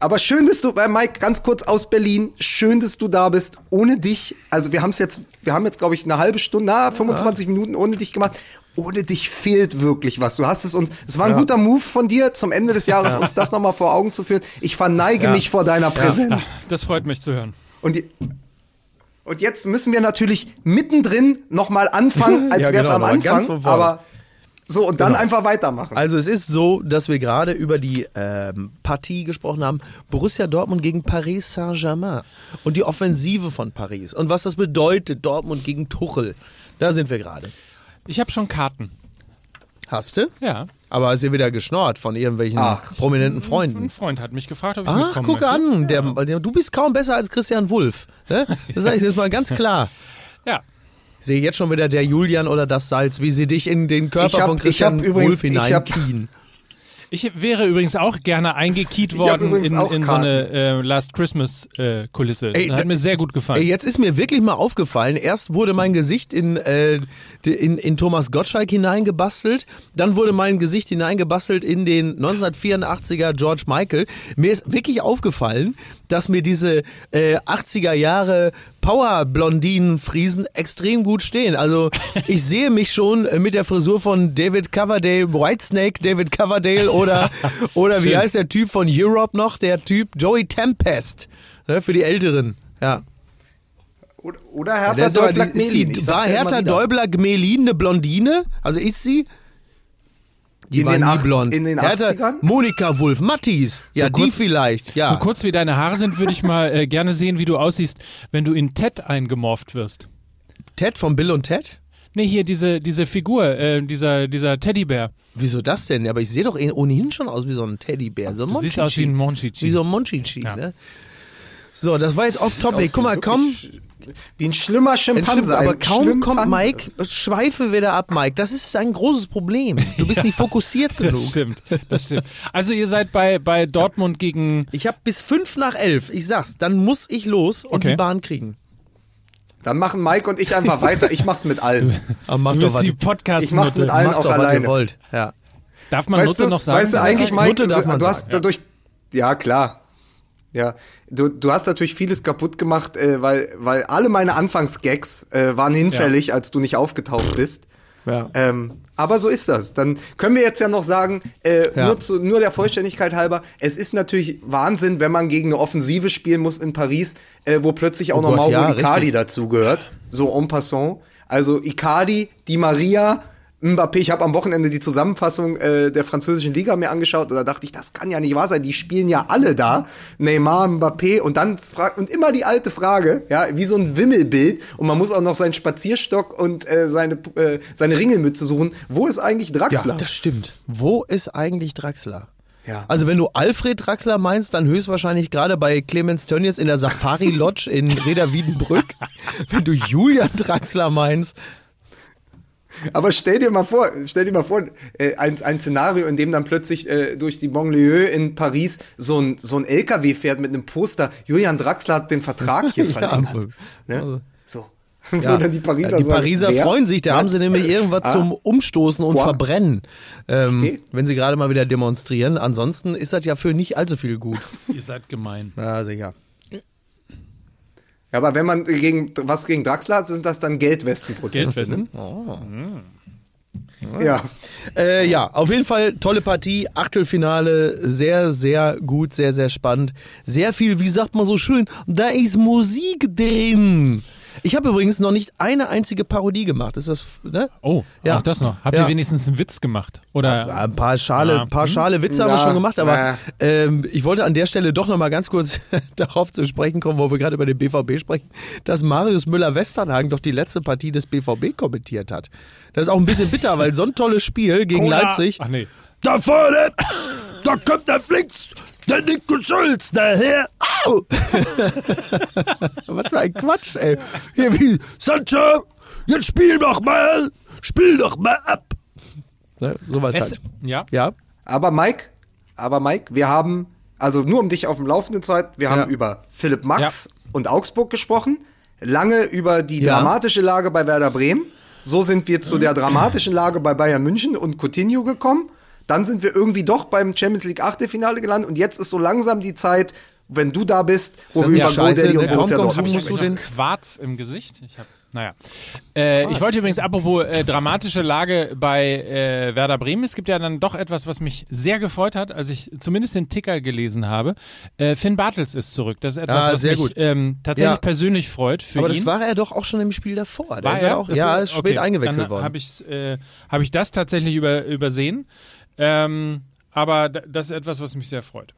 Aber schön, dass du, äh, Mike, ganz kurz aus Berlin, schön, dass du da bist. Ohne dich, also wir haben es jetzt, wir haben jetzt, glaube ich, eine halbe Stunde, na, 25 Minuten ohne dich gemacht. Ohne dich fehlt wirklich was. Du hast es uns, es war ein guter Move von dir, zum Ende des Jahres uns das nochmal vor Augen zu führen. Ich verneige Ja. mich vor deiner Präsenz. [LAUGHS] das freut mich zu hören. Und, die- und jetzt müssen wir natürlich mittendrin nochmal anfangen, [LAUGHS] als Ja, wäre es genau, am Anfang. Aber so, und dann Genau. einfach weitermachen. Also es ist so, dass wir gerade über die ähm, Partie gesprochen haben, Borussia Dortmund gegen Paris Saint-Germain und die Offensive von Paris und was das bedeutet, Dortmund gegen Tuchel. Da sind wir gerade. Ich habe schon Karten. Hast du? Ja. Aber ist ja wieder geschnorrt von irgendwelchen Ach. prominenten Ein Freunden. Freund hat mich gefragt, ob ich Ach, guck möchte. an, der, der, du bist kaum besser als Christian Wulff. Ne? Das sage ich jetzt mal ganz klar. [LAUGHS] Ja. Ich sehe jetzt schon wieder der Julian oder das Salz, wie sie dich in den Körper Ich hab- von Christian Wulff hineinkien. Ich wäre übrigens auch gerne eingekiet worden in, in so eine äh, Last Christmas äh, Kulisse. Ey, hat mir sehr gut gefallen. Ey, jetzt ist mir wirklich mal aufgefallen, erst wurde mein Gesicht in, äh, in, in Thomas Gottschalk hineingebastelt, dann wurde mein Gesicht hineingebastelt in den 1984er George Michael. Mir ist wirklich aufgefallen, dass mir diese äh, 80er Jahre Power-Blondinen-Friesen extrem gut stehen. Also [LAUGHS] ich sehe mich schon mit der Frisur von David Coverdale, Whitesnake David Coverdale oder, [LAUGHS] oder wie heißt der Typ von Europe noch? Der Typ Joey Tempest. Ne, für die Älteren. Ja. Oder, oder Der Hertha ist aber Däubler die, ist Gmelin. die, Ich war ja Hertha wieder. Däubler Gmelin eine Blondine? Also ist sie? Die In den nie acht- blond. in den Hertha, 80ern? Monika Wulff, Mattis. Ja, So die kurz- vielleicht. Ja. So kurz wie deine Haare sind, würde ich mal äh, gerne sehen, wie du aussiehst, wenn du in Ted eingemorpht wirst. Ted von Bill und Ted? Nee, hier diese, diese Figur, äh, dieser, dieser Teddybär. Wieso das denn? Ja, Aber ich sehe doch eh ohnehin schon aus wie so ein Teddybär. So ein Du siehst aus wie ein Monchichi. Wie so ein Monchichi, Ja. ne? So, das war jetzt off-topic. Guck mal, komm. Wie ein schlimmer Schimpanse. Aber kaum kommt. Mike, schweife wieder ab, Mike. Das ist ein großes Problem. Du bist [LAUGHS] nicht fokussiert genug. Das stimmt, das stimmt. Also ihr seid bei, bei Dortmund gegen... Ich habe bis fünf nach elf. Ich sag's, dann muss ich los und Okay. die Bahn kriegen. Dann machen Mike und ich einfach weiter. Ich mach's mit allen. Aber mach Du doch bist was, die podcast Ich mach's mit allen macht auch doch, was ihr alleine. wollt. Ja. Darf man weißt Nutte du, noch sagen? Weißt du eigentlich, Mike, Nutte darf man du hast sagen, dadurch, ja klar, ja, du, du hast natürlich vieles kaputt gemacht, äh, weil, weil alle meine Anfangsgags äh, waren hinfällig, als du nicht aufgetaucht bist. Ja. Ähm, aber so ist das. Dann können wir jetzt ja noch sagen, äh, ja. nur, zu, nur der Vollständigkeit halber, es ist natürlich Wahnsinn, wenn man gegen eine Offensive spielen muss in Paris, äh, wo plötzlich auch oh noch Gott, Mauro ja, Icardi dazu gehört. So en passant. Also Icardi, Di Maria, Mbappé, ich habe am Wochenende die Zusammenfassung äh, der französischen Liga mir angeschaut und da dachte ich, das kann ja nicht wahr sein, die spielen ja alle da. Neymar, Mbappé und dann und immer die alte Frage, ja, wie so ein Wimmelbild und man muss auch noch seinen Spazierstock und äh, seine äh, seine Ringelmütze suchen. Wo ist eigentlich Draxler? Ja, das stimmt. Wo ist eigentlich Draxler? Ja. Also wenn du Alfred Draxler meinst, dann höchstwahrscheinlich gerade bei Clemens Tönnies in der Safari Lodge in Reda Wiedenbrück. [LAUGHS] wenn du Julian Draxler meinst, aber stell dir mal vor, stell dir mal vor, äh, ein, ein Szenario, in dem dann plötzlich äh, durch die Banlieue in Paris so ein, so ein LKW fährt mit einem Poster. Julian Draxler hat den Vertrag hier [LAUGHS] verlängert. ja, ne? also. So. Ja. [LAUGHS] die Pariser, die Pariser sagen, freuen sich, da haben sie nämlich [LAUGHS] irgendwas ah. zum Umstoßen und Boah. Verbrennen, ähm, okay. wenn sie gerade mal wieder demonstrieren. Ansonsten ist das ja für nicht allzu viel gut. Ihr seid gemein. Ja, sicher. Ja, aber wenn man gegen was gegen Draxler hat, sind das dann Geldwestenproteste. Geldwesten? Oh. Ja. Äh, ja, auf jeden Fall tolle Partie, Achtelfinale, sehr, sehr gut, sehr, sehr spannend. Sehr viel, wie sagt man so schön, da ist Musik drin. Ich habe übrigens noch nicht eine einzige Parodie gemacht. Ist das, ne? Oh, ja. auch das noch. Habt ja. ihr wenigstens einen Witz gemacht? Oder? Ja, ein paar schale, ja. paar schale Witze ja. haben wir schon gemacht, aber ähm, ich wollte an der Stelle doch noch mal ganz kurz [LAUGHS] darauf zu sprechen kommen, wo wir gerade über den BVB sprechen, dass Marius Müller-Westernhagen doch die letzte Partie des BVB kommentiert hat. Das ist auch ein bisschen bitter, weil so ein tolles Spiel gegen Cola. Leipzig. Ach nee. Da vorne, da kommt der Flix der Nico Schulz, daher. Au! [LAUGHS] Was für ein Quatsch, ey. Hier wie, Sancho, jetzt spiel doch mal, spiel doch mal ab. Ne, sowas halt. Ja. Ja. Aber Mike, aber Mike, wir haben, also nur um dich auf dem Laufenden zu halten, wir haben ja. über Philipp Max ja. und Augsburg gesprochen, lange über die ja. dramatische Lage bei Werder Bremen. So sind wir zu der dramatischen Lage bei Bayern München und Coutinho gekommen. Dann sind wir irgendwie doch beim Champions League Achtelfinale gelandet und jetzt ist so langsam die Zeit, wenn du da bist, wo wir über GoDaddy und Borussia Dortmund sprechen. Ich den Quarz im Gesicht. Ich habe naja. Äh, ich wollte übrigens, apropos äh, dramatische Lage bei äh, Werder Bremen, es gibt ja dann doch etwas, was mich sehr gefreut hat, als ich zumindest den Ticker gelesen habe. Äh, Finn Bartels ist zurück. Das ist etwas, ah, was mich ähm, tatsächlich ja. persönlich freut für Aber ihn. das war er doch auch schon im Spiel davor. war ist er auch? Ja, ist spät okay. eingewechselt dann worden. Habe ich, äh, hab ich das tatsächlich über, übersehen. Ähm, aber das ist etwas, was mich sehr freut.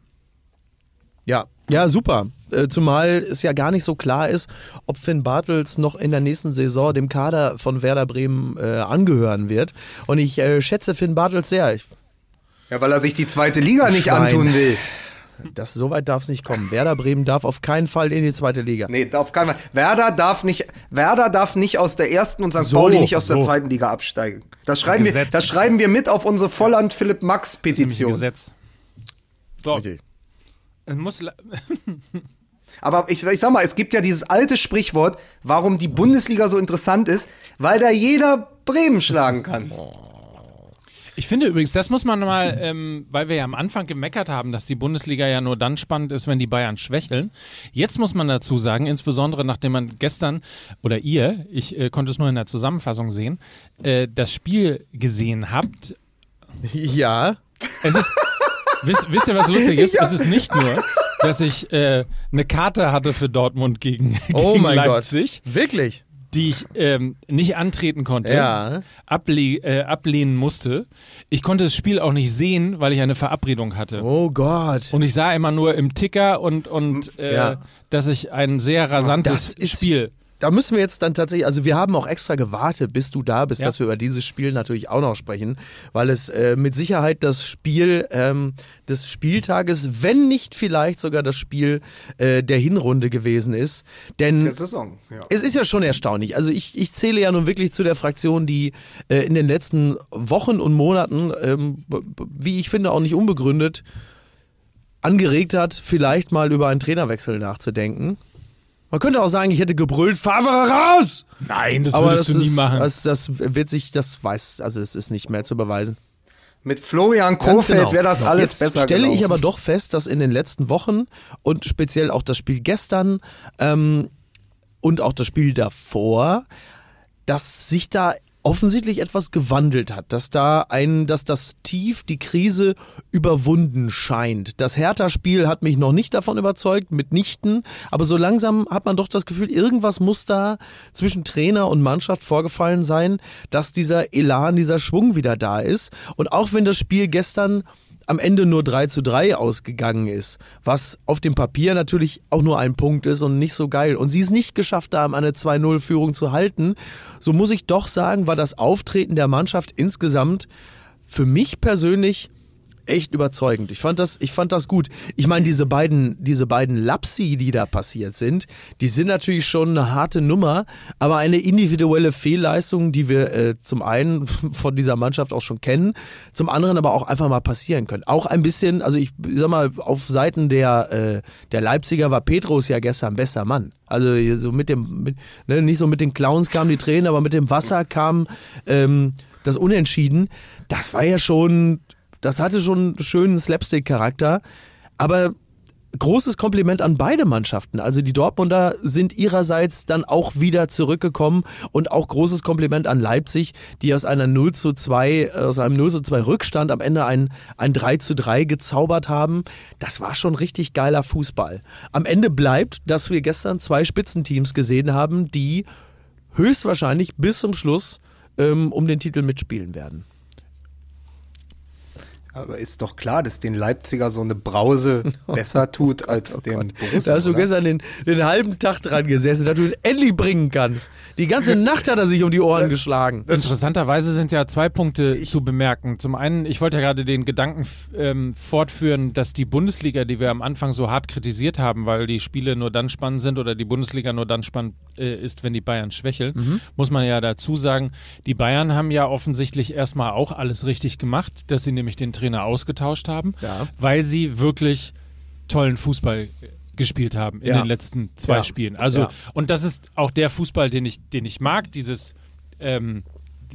Ja, ja, super. Äh, zumal es ja gar nicht so klar ist, ob Finn Bartels noch in der nächsten Saison dem Kader von Werder Bremen äh, angehören wird. Und ich äh, schätze Finn Bartels sehr. Ich ja, weil er sich die zweite Liga nicht Schwein. antun will. Das, so weit darf es nicht kommen. Werder Bremen darf auf keinen Fall in die zweite Liga. Nee, auf keinen Fall. Werder darf nicht, Werder darf nicht aus der ersten und St. So, Pauli nicht aus so. der zweiten Liga absteigen. Das schreiben, wir, das schreiben wir mit auf unsere Volland Philipp Max Petition. Gesetz. So. Richtig. Muss [LAUGHS] Aber ich, ich sag mal, es gibt ja dieses alte Sprichwort, warum die Bundesliga so interessant ist, weil da jeder Bremen schlagen kann. Oh. Ich finde übrigens, das muss man mal, ähm, weil wir ja am Anfang gemeckert haben, dass die Bundesliga ja nur dann spannend ist, wenn die Bayern schwächeln. Jetzt muss man dazu sagen, insbesondere nachdem man gestern oder ihr, ich äh, konnte es nur in der Zusammenfassung sehen, äh, das Spiel gesehen habt. Ja. Es ist. wisst, wisst ihr, was lustig ist? Ja. Es ist nicht nur, dass ich äh, eine Karte hatte für Dortmund gegen, oh gegen Leipzig. Gott. Wirklich? Die ich ähm, nicht antreten konnte, ja. able äh, ablehnen musste. Ich konnte das Spiel auch nicht sehen, weil ich eine Verabredung hatte. Oh Gott. Und ich sah immer nur im Ticker und, und äh, ja. dass ich ein sehr rasantes Spiel da müssen wir jetzt dann tatsächlich, also wir haben auch extra gewartet, bis du da bist, ja. dass wir über dieses Spiel natürlich auch noch sprechen, weil es äh, mit Sicherheit das Spiel ähm, des Spieltages, wenn nicht vielleicht sogar das Spiel äh, der Hinrunde gewesen ist. Denn der Saison, ja. es ist ja schon erstaunlich. Also ich, ich zähle ja nun wirklich zu der Fraktion, die äh, in den letzten Wochen und Monaten, ähm, wie ich finde, auch nicht unbegründet, angeregt hat, vielleicht mal über einen Trainerwechsel nachzudenken. Man könnte auch sagen, ich hätte gebrüllt, Favre raus! Nein, das Aber würdest das du nie machen. Das, das wird sich, das weiß, also es ist nicht mehr zu beweisen. Mit Florian Kofeld genau. wäre das alles Jetzt besser stelle gelaufen. ich aber doch fest, dass in den letzten Wochen und speziell auch das Spiel gestern ähm, und auch das Spiel davor, dass sich da offensichtlich etwas gewandelt hat, dass da ein, dass das Tief, die Krise überwunden scheint. Das Hertha-Spiel hat mich noch nicht davon überzeugt, mitnichten, aber so langsam hat man doch das Gefühl, irgendwas muss da zwischen Trainer und Mannschaft vorgefallen sein, dass dieser Elan, dieser Schwung wieder da ist. Und auch wenn das Spiel gestern am Ende nur 3 zu 3 ausgegangen ist, was auf dem Papier natürlich auch nur ein Punkt ist und nicht so geil. Und sie es nicht geschafft haben, eine 2-0-Führung zu halten, so muss ich doch sagen, war das Auftreten der Mannschaft insgesamt für mich persönlich echt überzeugend. Ich fand das, ich fand das gut. Ich meine, diese beiden, diese beiden Lapsi, die da passiert sind, die sind natürlich schon eine harte Nummer, aber eine individuelle Fehlleistung, die wir äh, zum einen [LAUGHS] von dieser Mannschaft auch schon kennen, zum anderen aber auch einfach mal passieren können. Auch ein bisschen, also ich sag mal, auf Seiten der, äh, der Leipziger war Petrus ja gestern bester Mann. Also so mit dem, mit, ne, nicht so mit den Clowns kamen die Tränen, aber mit dem Wasser kam ähm, das Unentschieden. Das war ja schon das hatte schon einen schönen Slapstick-Charakter. Aber großes Kompliment an beide Mannschaften. Also die Dortmunder sind ihrerseits dann auch wieder zurückgekommen und auch großes Kompliment an Leipzig, die aus einer 0 zu 2, aus einem 0 zu 2 Rückstand am Ende ein, ein 3 zu 3 gezaubert haben. Das war schon richtig geiler Fußball. Am Ende bleibt, dass wir gestern zwei Spitzenteams gesehen haben, die höchstwahrscheinlich bis zum Schluss ähm, um den Titel mitspielen werden. Aber ist doch klar, dass den Leipziger so eine Brause [LAUGHS] [LAUGHS] besser tut oh als oh dem Borussia. Da hast du oder? gestern den, den, halben Tag dran gesessen, dass du ihn endlich bringen kannst. Die ganze Nacht hat er sich um die Ohren geschlagen. Interessanterweise sind ja zwei Punkte ich, zu bemerken. Zum einen, ich wollte ja gerade den Gedanken ähm, fortführen, dass die Bundesliga, die wir am Anfang so hart kritisiert haben, weil die Spiele nur dann spannend sind oder die Bundesliga nur dann spannend äh, ist, wenn die Bayern schwächeln, mhm. muss man ja dazu sagen, die Bayern haben ja offensichtlich erstmal auch alles richtig gemacht, dass sie nämlich den Trainer ausgetauscht haben, ja. weil sie wirklich tollen Fußball gespielt haben in ja. den letzten zwei ja. Spielen. Also, und das ist auch der Fußball, den ich, den ich mag, dieses ähm,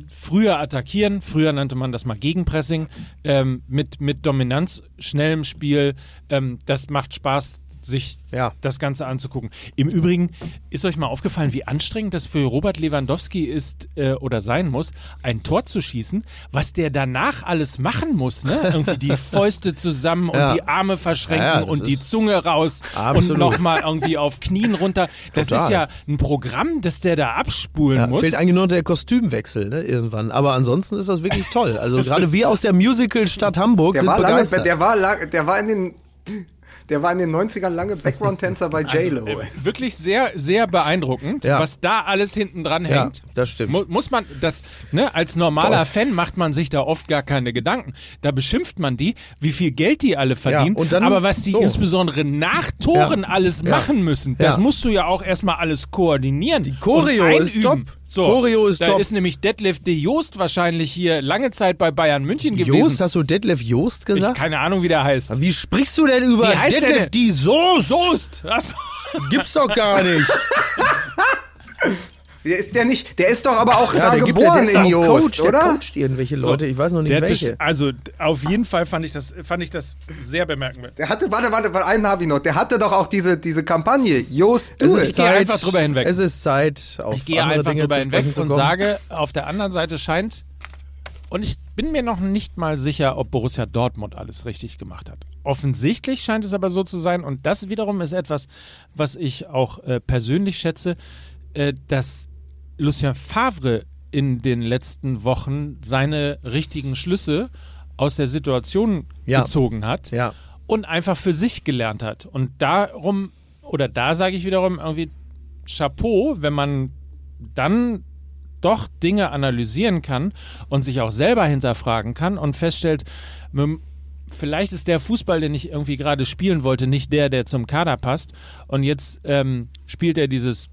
früher attackieren, früher nannte man das mal Gegenpressing, ähm, mit, mit Dominanz, schnellem Spiel, ähm, das macht Spaß, sich ja. das Ganze anzugucken. Im Übrigen ist euch mal aufgefallen, wie anstrengend das für Robert Lewandowski ist äh, oder sein muss, ein Tor zu schießen, was der danach alles machen muss, ne? Irgendwie die [LAUGHS] Fäuste zusammen und ja. die Arme verschränken ja, und die Zunge raus absolut. und nochmal irgendwie auf Knien runter. Das Total. ist ja ein Programm, das der da abspulen muss. Fehlt eigentlich nur der Kostümwechsel, ne? Irgendwann. Aber ansonsten ist das wirklich toll. Also [LAUGHS] gerade wir aus der Musical-Stadt Hamburg der sind war begeistert. Lange, der war, der war in den der war in den 90ern lange Background-Tänzer bei also, J-Lo. Also, äh, wirklich sehr, sehr beeindruckend, ja. was da alles hinten dran hängt. Ja, das stimmt. Mu muss man, das, ne, als normaler Toll. Fan macht man sich da oft gar keine Gedanken. Da beschimpft man die, wie viel Geld die alle verdienen. Ja, dann, aber was die so. insbesondere nach Toren alles machen müssen, das musst du ja auch erstmal alles koordinieren. Die Choreo ist top. So, Choreo ist da top. ist nämlich Detlef de Joost wahrscheinlich hier lange Zeit bei Bayern München gewesen. Joost, hast du Detlef Joost gesagt? Ich, keine Ahnung, wie der heißt. Wie sprichst du denn über Detlef die Soest? Soest! Gibt's doch gar nicht. [LAUGHS] Der ist der nicht, der ist doch aber auch ja, da geboren der, der in Jost, Coach, oder? Der coacht irgendwelche Leute, so, ich weiß noch nicht welche. Also auf jeden Fall fand ich das, fand ich das sehr bemerkenswert. Der hatte, warte, warte, warte einen habe ich noch. Der hatte doch auch diese, diese Kampagne, Jost, es ist Ich gehe einfach drüber hinweg. Es ist Zeit, auf Ich gehe einfach Dinge drüber hinweg und sage, auf der anderen Seite scheint, und ich bin mir noch nicht mal sicher, ob Borussia Dortmund alles richtig gemacht hat. Offensichtlich scheint es aber so zu sein, und das wiederum ist etwas, was ich auch äh, persönlich schätze, äh, dass Lucien Favre in den letzten Wochen seine richtigen Schlüsse aus der Situation ja. gezogen hat ja. und einfach für sich gelernt hat. Und darum, oder da sage ich wiederum irgendwie Chapeau, wenn man dann doch Dinge analysieren kann und sich auch selber hinterfragen kann und feststellt, vielleicht ist der Fußball, den ich irgendwie gerade spielen wollte, nicht der, der zum Kader passt. Und jetzt ähm, spielt er dieses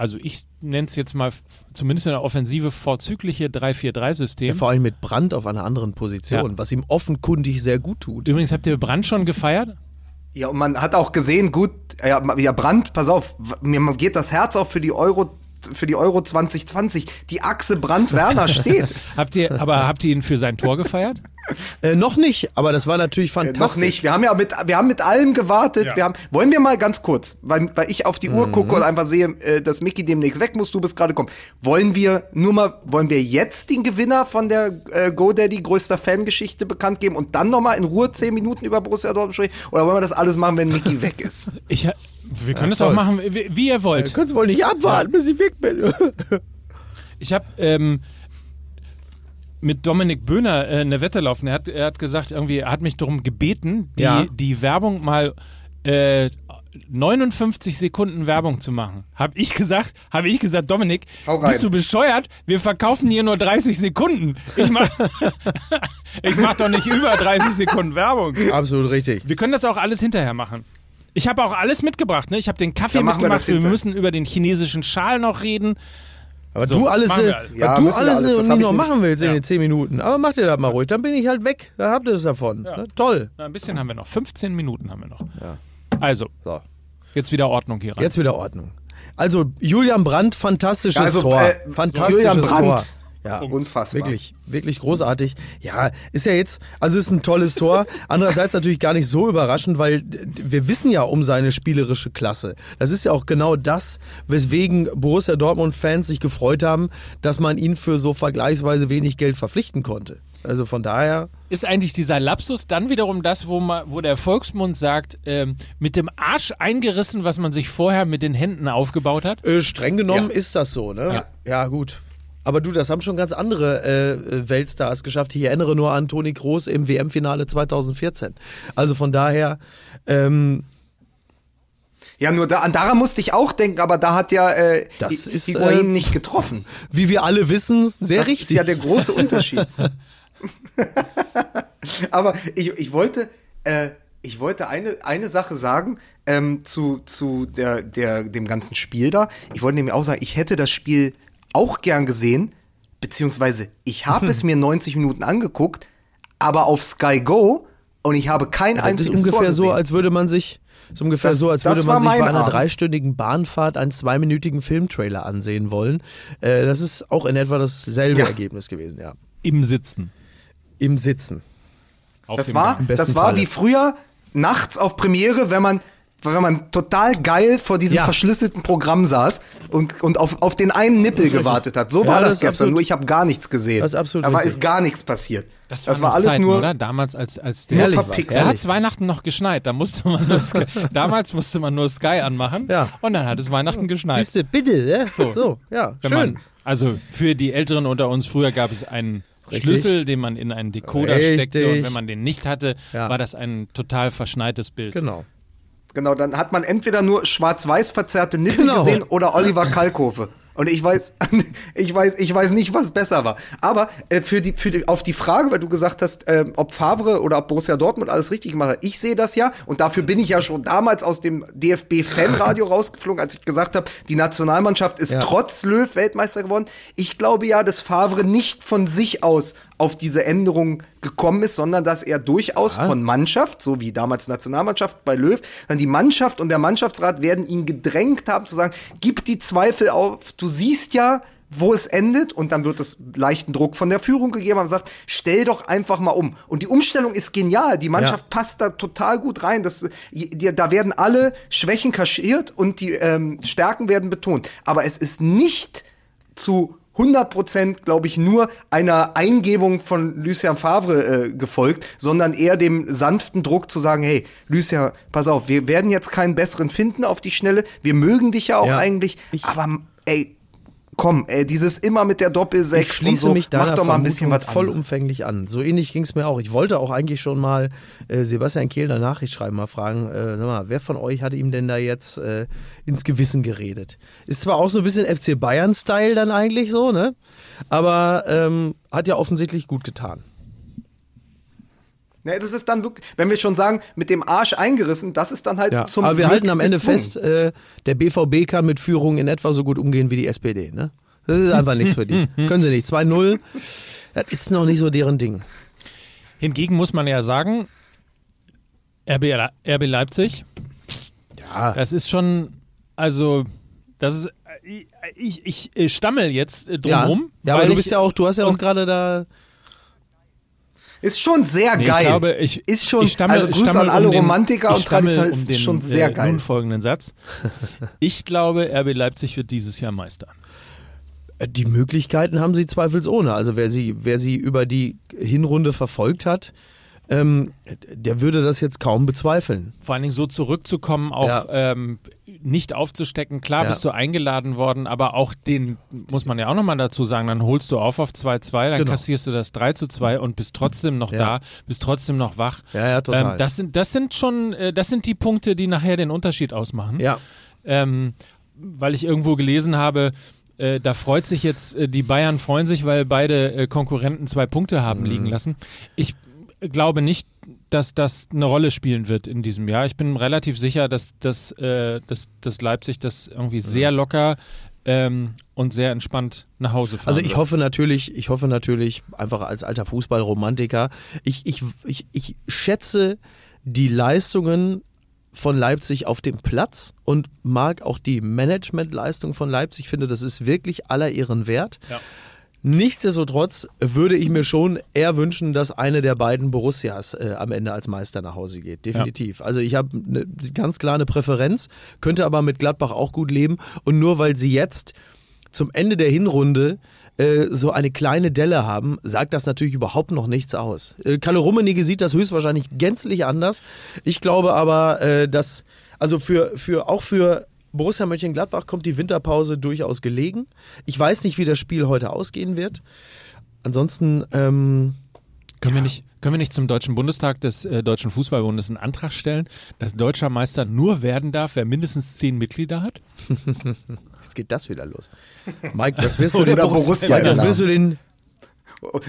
also ich nenne es jetzt mal zumindest in der Offensive vorzügliche 3-4-3-System. Ja, vor allem mit Brand auf einer anderen Position, ja. was ihm offenkundig sehr gut tut. Übrigens, habt ihr Brand schon gefeiert? Ja, und man hat auch gesehen, gut, ja, ja Brand, pass auf, mir geht das Herz auf für die Euro für die Euro 2020. Die Achse Brandt-Werner [LAUGHS] steht. habt ihr, aber habt ihr ihn für sein Tor gefeiert? Äh, noch nicht, aber das war natürlich fantastisch. Äh, noch nicht. Wir haben ja mit, wir haben mit allem gewartet. Ja. Wir haben, wollen wir mal ganz kurz, weil, weil ich auf die Uhr mhm. gucke und einfach sehe, äh, dass Mickey demnächst weg muss, du bist gerade gekommen. Wollen wir nur mal, wollen wir jetzt den Gewinner von der äh, GoDaddy größter Fangeschichte bekannt geben und dann nochmal in Ruhe zehn Minuten über Borussia Dortmund sprechen? Oder wollen wir das alles machen, wenn Mickey [LAUGHS] weg ist? Ich, wir können ja, das auch machen, wie, wie ihr wollt. Ihr könnt es wohl nicht abwarten, bis ich weg bin. [LAUGHS] ich habe ähm, mit Dominik Böhner äh, eine Wette laufen. Er hat, er hat gesagt, irgendwie, er hat mich darum gebeten, die, ja. die Werbung mal äh, 59 Sekunden Werbung zu machen. Hab ich gesagt, habe ich gesagt, Dominik, bist du bescheuert? Wir verkaufen hier nur 30 Sekunden. Ich mach, [LAUGHS] ich mach doch nicht über 30 Sekunden Werbung. Absolut richtig. Wir können das auch alles hinterher machen. Ich habe auch alles mitgebracht. Ne? Ich habe den Kaffee mitgemacht. Wir, wir müssen über den chinesischen Schal noch reden. Aber so, du alles, äh, ja, du alles, alles nicht noch machen willst ja. in den 10 Minuten. Aber mach dir das mal ruhig, dann bin ich halt weg. Dann habt ihr es davon. Ja. Na, toll. Na, ein bisschen haben wir noch. 15 Minuten haben wir noch. Also, so. jetzt wieder Ordnung hier rein. Jetzt wieder Ordnung. Also, Julian Brandt, fantastisches also, Tor. Äh, fantastisches Julian Brandt. Tor. Ja, unfassbar. Wirklich, wirklich großartig. Ja, ist ja jetzt, also ist ein tolles Tor. [LAUGHS] Andererseits natürlich gar nicht so überraschend, weil wir wissen ja um seine spielerische Klasse. Das ist ja auch genau das, weswegen Borussia Dortmund-Fans sich gefreut haben, dass man ihn für so vergleichsweise wenig Geld verpflichten konnte. Also von daher. Ist eigentlich dieser Lapsus dann wiederum das, wo, man, wo der Volksmund sagt, ähm, mit dem Arsch eingerissen, was man sich vorher mit den Händen aufgebaut hat? Äh, streng genommen ja. ist das so, ne? Ja, ja gut. Aber du, das haben schon ganz andere äh, Weltstars geschafft. Ich erinnere nur an Toni Kroos im WM-Finale 2014. Also von daher. Ähm, ja, nur da, daran musste ich auch denken, aber da hat ja äh, das ist, Higuain äh, nicht getroffen. Wie wir alle wissen, sehr das richtig. Ist ja der große Unterschied. [LAUGHS] [LAUGHS] aber ich, ich wollte, äh, ich wollte eine, eine Sache sagen ähm, zu, zu der, der, dem ganzen Spiel da. Ich wollte nämlich auch sagen, ich hätte das Spiel auch gern gesehen, beziehungsweise ich habe es [LAUGHS] mir 90 Minuten angeguckt, aber auf Sky Go und ich habe kein ja, einziges Das ist ungefähr so, als würde man sich ist ungefähr das, so, als würde man sich bei einer Abend. dreistündigen Bahnfahrt einen zweiminütigen Filmtrailer ansehen wollen. Äh, das ist auch in etwa dasselbe ja. Ergebnis gewesen, ja. Im Sitzen. Im Sitzen. Auf das war, das war wie früher nachts auf Premiere, wenn man wenn man total geil vor diesem ja. verschlüsselten Programm saß und, und auf, auf den einen Nippel gewartet hat. So ja, war das, das gestern, absolut, nur ich habe gar nichts gesehen. Das ist absolut Aber ist gar nichts passiert. Das war, das war alles Zeiten, nur oder? Damals als als der nur Da hat es Weihnachten noch geschneit, da musste man nur Sky, [LAUGHS] damals musste man nur Sky anmachen ja. und dann hat es Weihnachten geschneit. Siehst du, bitte, ne? So, so ja, schön. Man, also für die Älteren unter uns früher gab es einen Richtig. Schlüssel, den man in einen Decoder Richtig. steckte und wenn man den nicht hatte, ja. war das ein total verschneites Bild. Genau. Genau, dann hat man entweder nur schwarz-weiß verzerrte Nippel genau. gesehen oder Oliver Kalkofe. Und ich weiß, [LAUGHS] ich weiß, ich weiß nicht, was besser war. Aber äh, für die, für die, auf die Frage, weil du gesagt hast, äh, ob Favre oder ob Borussia Dortmund alles richtig gemacht hat, ich sehe das ja und dafür bin ich ja schon damals aus dem DFB-Fanradio [LAUGHS] rausgeflogen, als ich gesagt habe, die Nationalmannschaft ist ja. trotz Löw Weltmeister geworden. Ich glaube ja, dass Favre nicht von sich aus auf diese Änderung gekommen ist, sondern dass er durchaus ja. von Mannschaft, so wie damals Nationalmannschaft bei Löw, dann die Mannschaft und der Mannschaftsrat werden ihn gedrängt haben zu sagen, gib die Zweifel auf, du siehst ja, wo es endet und dann wird es leichten Druck von der Führung gegeben und sagt, stell doch einfach mal um. Und die Umstellung ist genial. Die Mannschaft ja. passt da total gut rein. Das, die, da werden alle Schwächen kaschiert und die ähm, Stärken werden betont. Aber es ist nicht zu 100% glaube ich, nur einer Eingebung von Lucien Favre äh, gefolgt, sondern eher dem sanften Druck zu sagen, hey, Lucien, pass auf, wir werden jetzt keinen besseren finden auf die Schnelle, wir mögen dich ja auch ja, eigentlich, aber ey, komm, ey, dieses immer mit der Doppel-6 ich schließe so, mich da mach doch mal ein bisschen was vollumfänglich an. So ähnlich ging es mir auch. Ich wollte auch eigentlich schon mal äh, Sebastian Kehl eine Nachricht schreiben, mal fragen, äh, sag mal, wer von euch hat ihm denn da jetzt äh, ins Gewissen geredet? Ist zwar auch so ein bisschen FC Bayern-Style dann eigentlich so, ne? Aber ähm, hat ja offensichtlich gut getan. Ne, das ist dann wirklich, wenn wir schon sagen, mit dem Arsch eingerissen, das ist dann halt ja, zum Aber wir Glück halten am Ende gezwungen. fest, äh, der BVB kann mit Führung in etwa so gut umgehen wie die SPD. Ne? Das ist einfach nichts für die. [LAUGHS] Können sie nicht. 2-0, das ist noch nicht so deren Ding. Hingegen muss man ja sagen, RB, RB Leipzig, ja. das ist schon, also, das ist ich, ich, ich stammel jetzt drumrum. Ja, ja aber du bist ja auch, du hast ja auch gerade da ist schon sehr nee, geil. Ich glaube, ich, ist schon, ich stammel, also Grüße an alle um den, Romantiker und Traditionalisten, um ist schon sehr äh, geil. Nun folgenden Satz. [LAUGHS] Ich glaube, RB Leipzig wird dieses Jahr Meister. Äh, die Möglichkeiten haben sie zweifelsohne. Also wer sie, wer sie über die Hinrunde verfolgt hat, ähm, der würde das jetzt kaum bezweifeln. Vor allen Dingen so zurückzukommen, auch ja. ähm, nicht aufzustecken. Klar ja. bist du eingeladen worden, aber auch den, muss man ja auch nochmal dazu sagen, dann holst du auf auf 2-2, dann genau. kassierst du das 3-2 und bist trotzdem noch ja. da, bist trotzdem noch wach. Ja, ja, total. Ähm, das, sind, das sind schon, äh, das sind die Punkte, die nachher den Unterschied ausmachen. Ja. Ähm, weil ich irgendwo gelesen habe, äh, da freut sich jetzt, äh, die Bayern freuen sich, weil beide äh, Konkurrenten zwei Punkte haben mhm. liegen lassen. Ich glaube nicht, dass das eine Rolle spielen wird in diesem Jahr. Ich bin relativ sicher, dass, dass, äh, dass, dass Leipzig das irgendwie sehr locker ähm, und sehr entspannt nach Hause fahren. Also ich wird. hoffe natürlich, ich hoffe natürlich, einfach als alter Fußballromantiker, ich, ich, ich, ich schätze die Leistungen von Leipzig auf dem Platz und mag auch die Managementleistung von Leipzig. Ich finde, das ist wirklich aller ihren wert. Ja. Nichtsdestotrotz würde ich mir schon eher wünschen, dass eine der beiden Borussias äh, am Ende als Meister nach Hause geht. Definitiv. Ja. Also ich habe ne, ganz klar eine Präferenz, könnte aber mit Gladbach auch gut leben. Und nur weil sie jetzt zum Ende der Hinrunde äh, so eine kleine Delle haben, sagt das natürlich überhaupt noch nichts aus. Äh, Kalle Rummenigge sieht das höchstwahrscheinlich gänzlich anders. Ich glaube aber, äh, dass also für, für auch für Borussia Mönchengladbach kommt die Winterpause durchaus gelegen. Ich weiß nicht, wie das Spiel heute ausgehen wird. Ansonsten ähm, können, ja. wir nicht, können wir nicht zum Deutschen Bundestag des äh, Deutschen Fußballbundes einen Antrag stellen, dass deutscher Meister nur werden darf, wer mindestens zehn Mitglieder hat? [LAUGHS] Jetzt geht das wieder los. Mike, das wirst du den Borussia, Mike, das wirst du den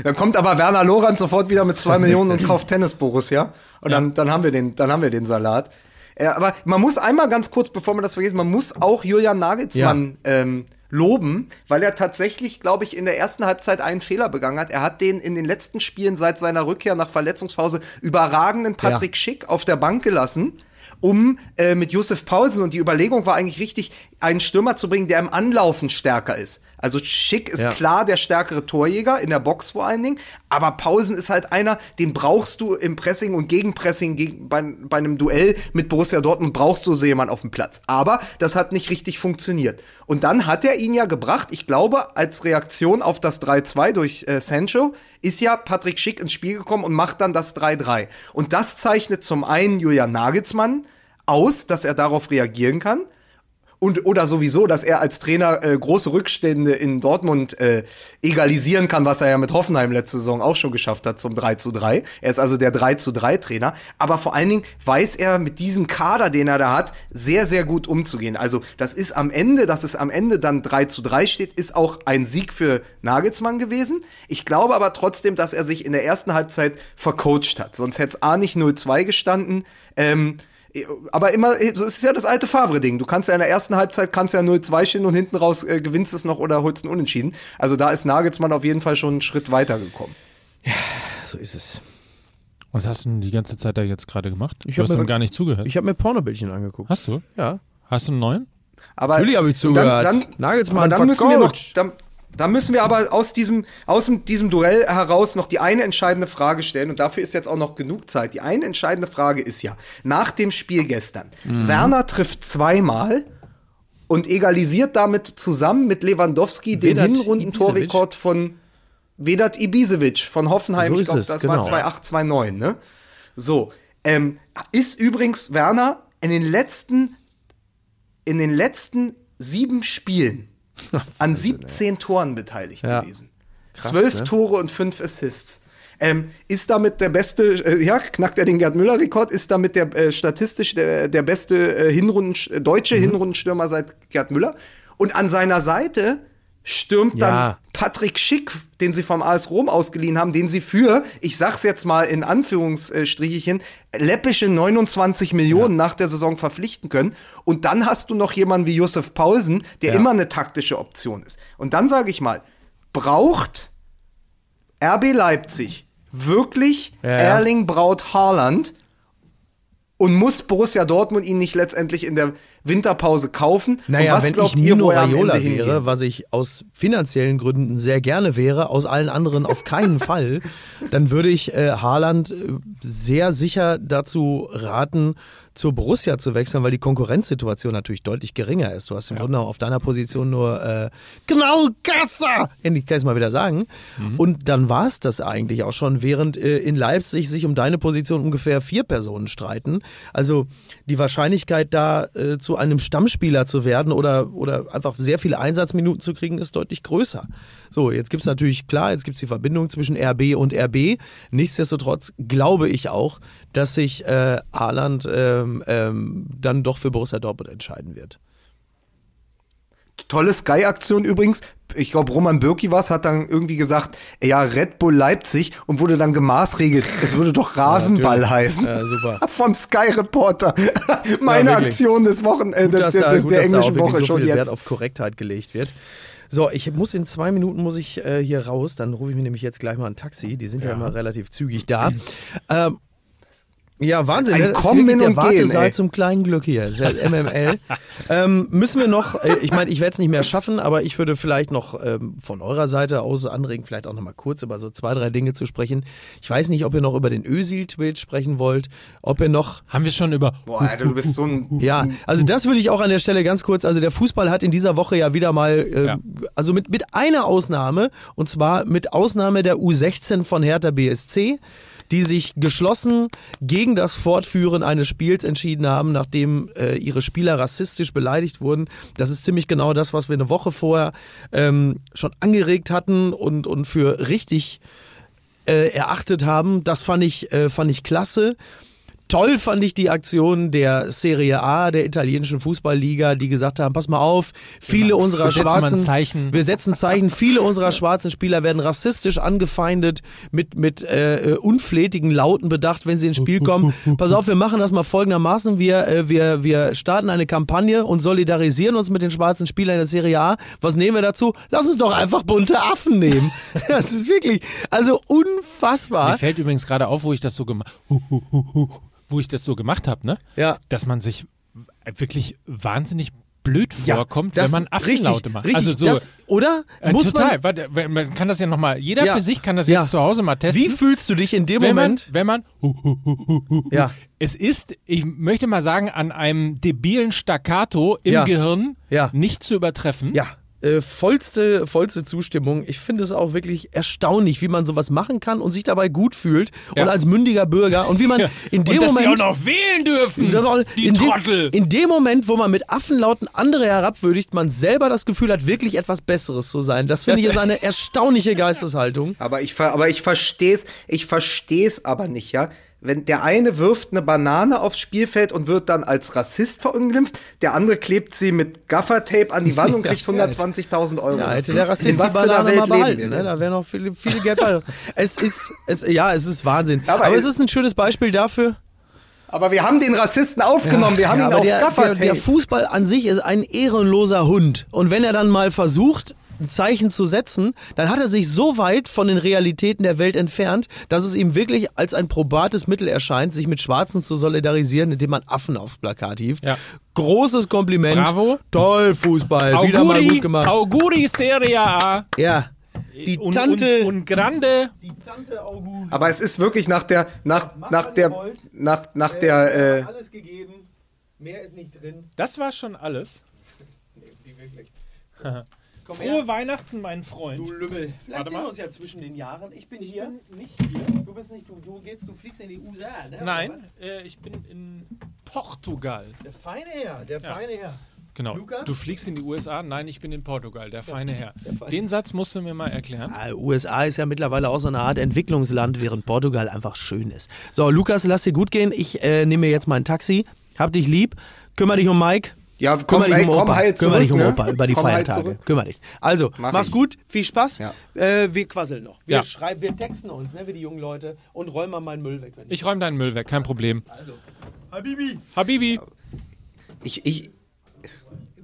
dann kommt aber Werner Lorand sofort wieder mit zwei [LAUGHS] Millionen und kauft Tennis Borussia. Und ja. dann, dann haben wir den, dann haben wir den Salat. Äh, aber man muss einmal ganz kurz, bevor man das vergisst, man muss auch Julian Nagelsmann ja. ähm, loben, weil er tatsächlich, glaube ich, in der ersten Halbzeit einen Fehler begangen hat. Er hat den in den letzten Spielen seit seiner Rückkehr nach Verletzungspause überragenden Patrick ja. Schick auf der Bank gelassen um äh, mit Josef Paulsen und die Überlegung war eigentlich richtig, einen Stürmer zu bringen, der im Anlaufen stärker ist. Also Schick ist ja. klar der stärkere Torjäger, in der Box vor allen Dingen, aber Pausen ist halt einer, den brauchst du im Pressing und Gegenpressing gegen, bei, bei einem Duell mit Borussia Dortmund brauchst du so jemanden auf dem Platz. Aber das hat nicht richtig funktioniert. Und dann hat er ihn ja gebracht, ich glaube, als Reaktion auf das 3-2 durch äh, Sancho, ist ja Patrick Schick ins Spiel gekommen und macht dann das 3-3. Und das zeichnet zum einen Julian Nagelsmann aus, dass er darauf reagieren kann und oder sowieso, dass er als Trainer äh, große Rückstände in Dortmund äh, egalisieren kann, was er ja mit Hoffenheim letzte Saison auch schon geschafft hat zum 3 zu 3. Er ist also der 3 zu 3 Trainer. Aber vor allen Dingen weiß er mit diesem Kader, den er da hat, sehr, sehr gut umzugehen. Also das ist am Ende, dass es am Ende dann 3 zu 3 steht, ist auch ein Sieg für Nagelsmann gewesen. Ich glaube aber trotzdem, dass er sich in der ersten Halbzeit vercoacht hat. Sonst hätte es A nicht 0-2 gestanden. Ähm, aber immer, so ist ja das alte Favre-Ding. Du kannst ja in der ersten Halbzeit kannst ja 0-2 stehen und hinten raus äh, gewinnst es noch oder holst einen Unentschieden. Also da ist Nagelsmann auf jeden Fall schon einen Schritt weiter gekommen. Ja, so ist es. Was hast du denn die ganze Zeit da jetzt gerade gemacht? Ich du hast mir gar nicht zugehört. Ich habe mir Pornobildchen angeguckt. Hast du? Ja. Hast du einen neuen? Aber Natürlich habe ich zugehört. Dann, dann, Nagelsmann dann müssen wir noch, dann, da müssen wir aber aus diesem, aus diesem Duell heraus noch die eine entscheidende Frage stellen und dafür ist jetzt auch noch genug Zeit. Die eine entscheidende Frage ist ja, nach dem Spiel gestern, mhm. Werner trifft zweimal und egalisiert damit zusammen mit Lewandowski Vedat den Hinrundentorrekord von Vedat Ibisevic von Hoffenheim. So ich glaube, das genau. war 2,8, 2,9, ne? So. Ähm, ist übrigens Werner in den letzten, in den letzten sieben Spielen [LAUGHS] an 17 Toren beteiligt ja. gewesen. Zwölf ne? Tore und fünf Assists. Ähm, ist damit der beste, äh, ja, knackt er den Gerd Müller-Rekord, ist damit der äh, statistisch der, der beste äh, Hinrunden, deutsche mhm. Hinrundenstürmer seit Gerd Müller. Und an seiner Seite stürmt ja. dann Patrick Schick, den sie vom AS Rom ausgeliehen haben, den sie für, ich sag's jetzt mal in Anführungsstrichen, läppische 29 Millionen ja. nach der Saison verpflichten können. Und dann hast du noch jemanden wie Josef Paulsen, der ja. immer eine taktische Option ist. Und dann sage ich mal, braucht RB Leipzig wirklich Erling Braut Haaland und muss Borussia Dortmund ihn nicht letztendlich in der Winterpause kaufen. Naja, was wenn glaubt ich ihr, Mino Raiola wäre, was ich aus finanziellen Gründen sehr gerne wäre, aus allen anderen auf keinen [LAUGHS] Fall, dann würde ich äh, Haaland äh, sehr sicher dazu raten, zur Borussia zu wechseln, weil die Konkurrenzsituation natürlich deutlich geringer ist. Du hast im ja. Grunde auf deiner Position nur äh, genau Gasser, kann ich es mal wieder sagen. Mhm. Und dann war es das eigentlich auch schon, während äh, in Leipzig sich um deine Position ungefähr vier Personen streiten. Also die Wahrscheinlichkeit da äh, zu einem Stammspieler zu werden oder, oder einfach sehr viele Einsatzminuten zu kriegen, ist deutlich größer. So, jetzt gibt es natürlich, klar, jetzt gibt es die Verbindung zwischen RB und RB. Nichtsdestotrotz glaube ich auch, dass sich äh, Haaland ähm, ähm, dann doch für Borussia Dortmund entscheiden wird. Tolle Sky-Aktion übrigens. Ich glaube, Roman Bürki was hat dann irgendwie gesagt, ja, Red Bull Leipzig und wurde dann gemaßregelt. Es würde doch [LAUGHS] Rasenball ja, heißen. Ja, super. [LAUGHS] Vom Sky-Reporter. Meine ja, Aktion des Wochen, äh, gut, des, des, des, der englischen Woche so schon jetzt. Wert auf Korrektheit gelegt wird. So, ich muss in zwei Minuten muss ich äh, hier raus. Dann rufe ich mir nämlich jetzt gleich mal ein Taxi. Die sind ja, ja immer relativ zügig da. [CLEARS THROAT] Ähm, ja, Wahnsinn. Ein ne? Kommen der und Wartesaal gehen, zum kleinen Glück hier, der MML. ähm, müssen wir noch, äh, ich meine, ich werde es nicht mehr schaffen, aber ich würde vielleicht noch ähm, von eurer Seite aus anregen, vielleicht auch noch mal kurz über so zwei, drei Dinge zu sprechen. Ich weiß nicht, ob ihr noch über den Ösil-Tweet sprechen wollt, ob ihr noch... Haben wir schon über... Boah, Alter, du bist so ein... [LAUGHS] Ja, also das würde ich auch an der Stelle ganz kurz, also der Fußball hat in dieser Woche ja wieder mal, äh, ja. also mit, mit einer Ausnahme, und zwar mit Ausnahme der U16 von Hertha BSC, die sich geschlossen gegen das Fortführen eines Spiels entschieden haben, nachdem äh, ihre Spieler rassistisch beleidigt wurden. Das ist ziemlich genau das, was wir eine Woche vorher ähm, schon angeregt hatten und, und für richtig äh, erachtet haben. Das fand ich, äh, fand ich klasse. Toll fand ich die Aktion der Serie A, der italienischen Fußballliga, die gesagt haben, pass mal auf, viele genau. unserer wir schwarzen Zeichen. wir setzen Zeichen, viele unserer schwarzen Spieler werden rassistisch angefeindet mit mit äh, unflätigen Lauten bedacht, wenn sie ins Spiel kommen. Pass auf, wir machen das mal folgendermaßen, wir äh, wir wir starten eine Kampagne und solidarisieren uns mit den schwarzen Spielern in der Serie A. Was nehmen wir dazu? Lass uns doch einfach bunte Affen nehmen. [LAUGHS] Das ist wirklich also unfassbar. Mir fällt übrigens gerade auf, wo ich das so gemacht wo ich das so gemacht habe, ne? Ja. Dass man sich wirklich wahnsinnig blöd vorkommt, ja, wenn man Affenlaute richtig, macht. Richtig, also so, das, oder? Äh, Muss total. Man, man, kann das ja nochmal, jeder ja, für sich kann das jetzt zu Hause mal testen. Wie fühlst du dich in dem wenn Moment? Man, wenn man, hu, hu, hu, ja. es ist, ich möchte mal sagen, an einem debilen Staccato im Gehirn nicht zu übertreffen. Ja. Äh, vollste, vollste Zustimmung. Ich finde es auch wirklich erstaunlich, wie man sowas machen kann und sich dabei gut fühlt ja. und als mündiger Bürger und wie man in dem und dass Moment sie auch noch wählen dürfen, die in Trottel. Dem, in dem Moment, wo man mit Affenlauten andere herabwürdigt, man selber das Gefühl hat, wirklich etwas Besseres zu sein. Das finde ich ist eine [LAUGHS] erstaunliche Geisteshaltung. Aber ich, aber ich verstehe es, ich verstehe es aber nicht, ja wenn der eine wirft eine Banane aufs Spielfeld und wird dann als Rassist verunglimpft, der andere klebt sie mit Gaffertape an die Wand und [LAUGHS] kriegt 120.000 Euro. Ja, hätte der Rassist die Banane mal behalten, ne? da wäre noch viele, viele Geld bei. es ist, es, ja, es ist Wahnsinn. Aber, aber es ist ein schönes Beispiel dafür. Aber wir haben den Rassisten aufgenommen, ja, wir haben ja, ihn auf der, Gaffertape. Der, der Fußball an sich ist ein ehrenloser Hund. Und wenn er dann mal versucht, ein Zeichen zu setzen, dann hat er sich so weit von den Realitäten der Welt entfernt, dass es ihm wirklich als ein probates Mittel erscheint, sich mit Schwarzen zu solidarisieren, indem man Affen aufs Plakat hieft. Ja. Großes Kompliment. Bravo. Toll, Fußball. Auguri, Wieder mal gut gemacht. Auguri Serie A. Ja. Die Tante. Und, und Grande. Die Tante Auguri. Aber es ist wirklich nach der, nach, nach der, nach, nach der, äh, alles gegeben. Mehr ist nicht drin. Das war schon alles. [LAUGHS] nee, wie wirklich. [LAUGHS] Komm Frohe her. Weihnachten, mein Freund. Du Lümmel. Vielleicht sehen wir uns ja zwischen den Jahren. Ich bin ich hier. Bin nicht hier. Du bist nicht, du, du gehst, du fliegst in die USA, ne? Nein, äh, ich bin in Portugal. Der feine Herr, der ja. feine Herr. Genau. Lukas? Du fliegst in die USA? Nein, ich bin in Portugal, der feine Herr. Der feine. Den Satz musst du mir mal erklären. Ja, USA ist ja mittlerweile auch so eine Art Entwicklungsland, während Portugal einfach schön ist. So, Lukas, lass dir gut gehen. Ich äh, nehme mir jetzt mein Taxi. Hab dich lieb. Kümmer dich um Mike. Ja, komm, Kümmer dich um Opa. Halt zurück, Kümmer dich um ne? Opa über die komm Feiertage. Halt Kümmer dich. Also, Mach mach's ich. gut, viel Spaß. Ja. Äh, wir quasseln noch. Wir ja. schreiben, wir texten uns, ne, wie die jungen Leute, und räumen mal meinen Müll weg. ich räume deinen Müll weg, kein Problem. Also, Habibi. Habibi. Ich, ich,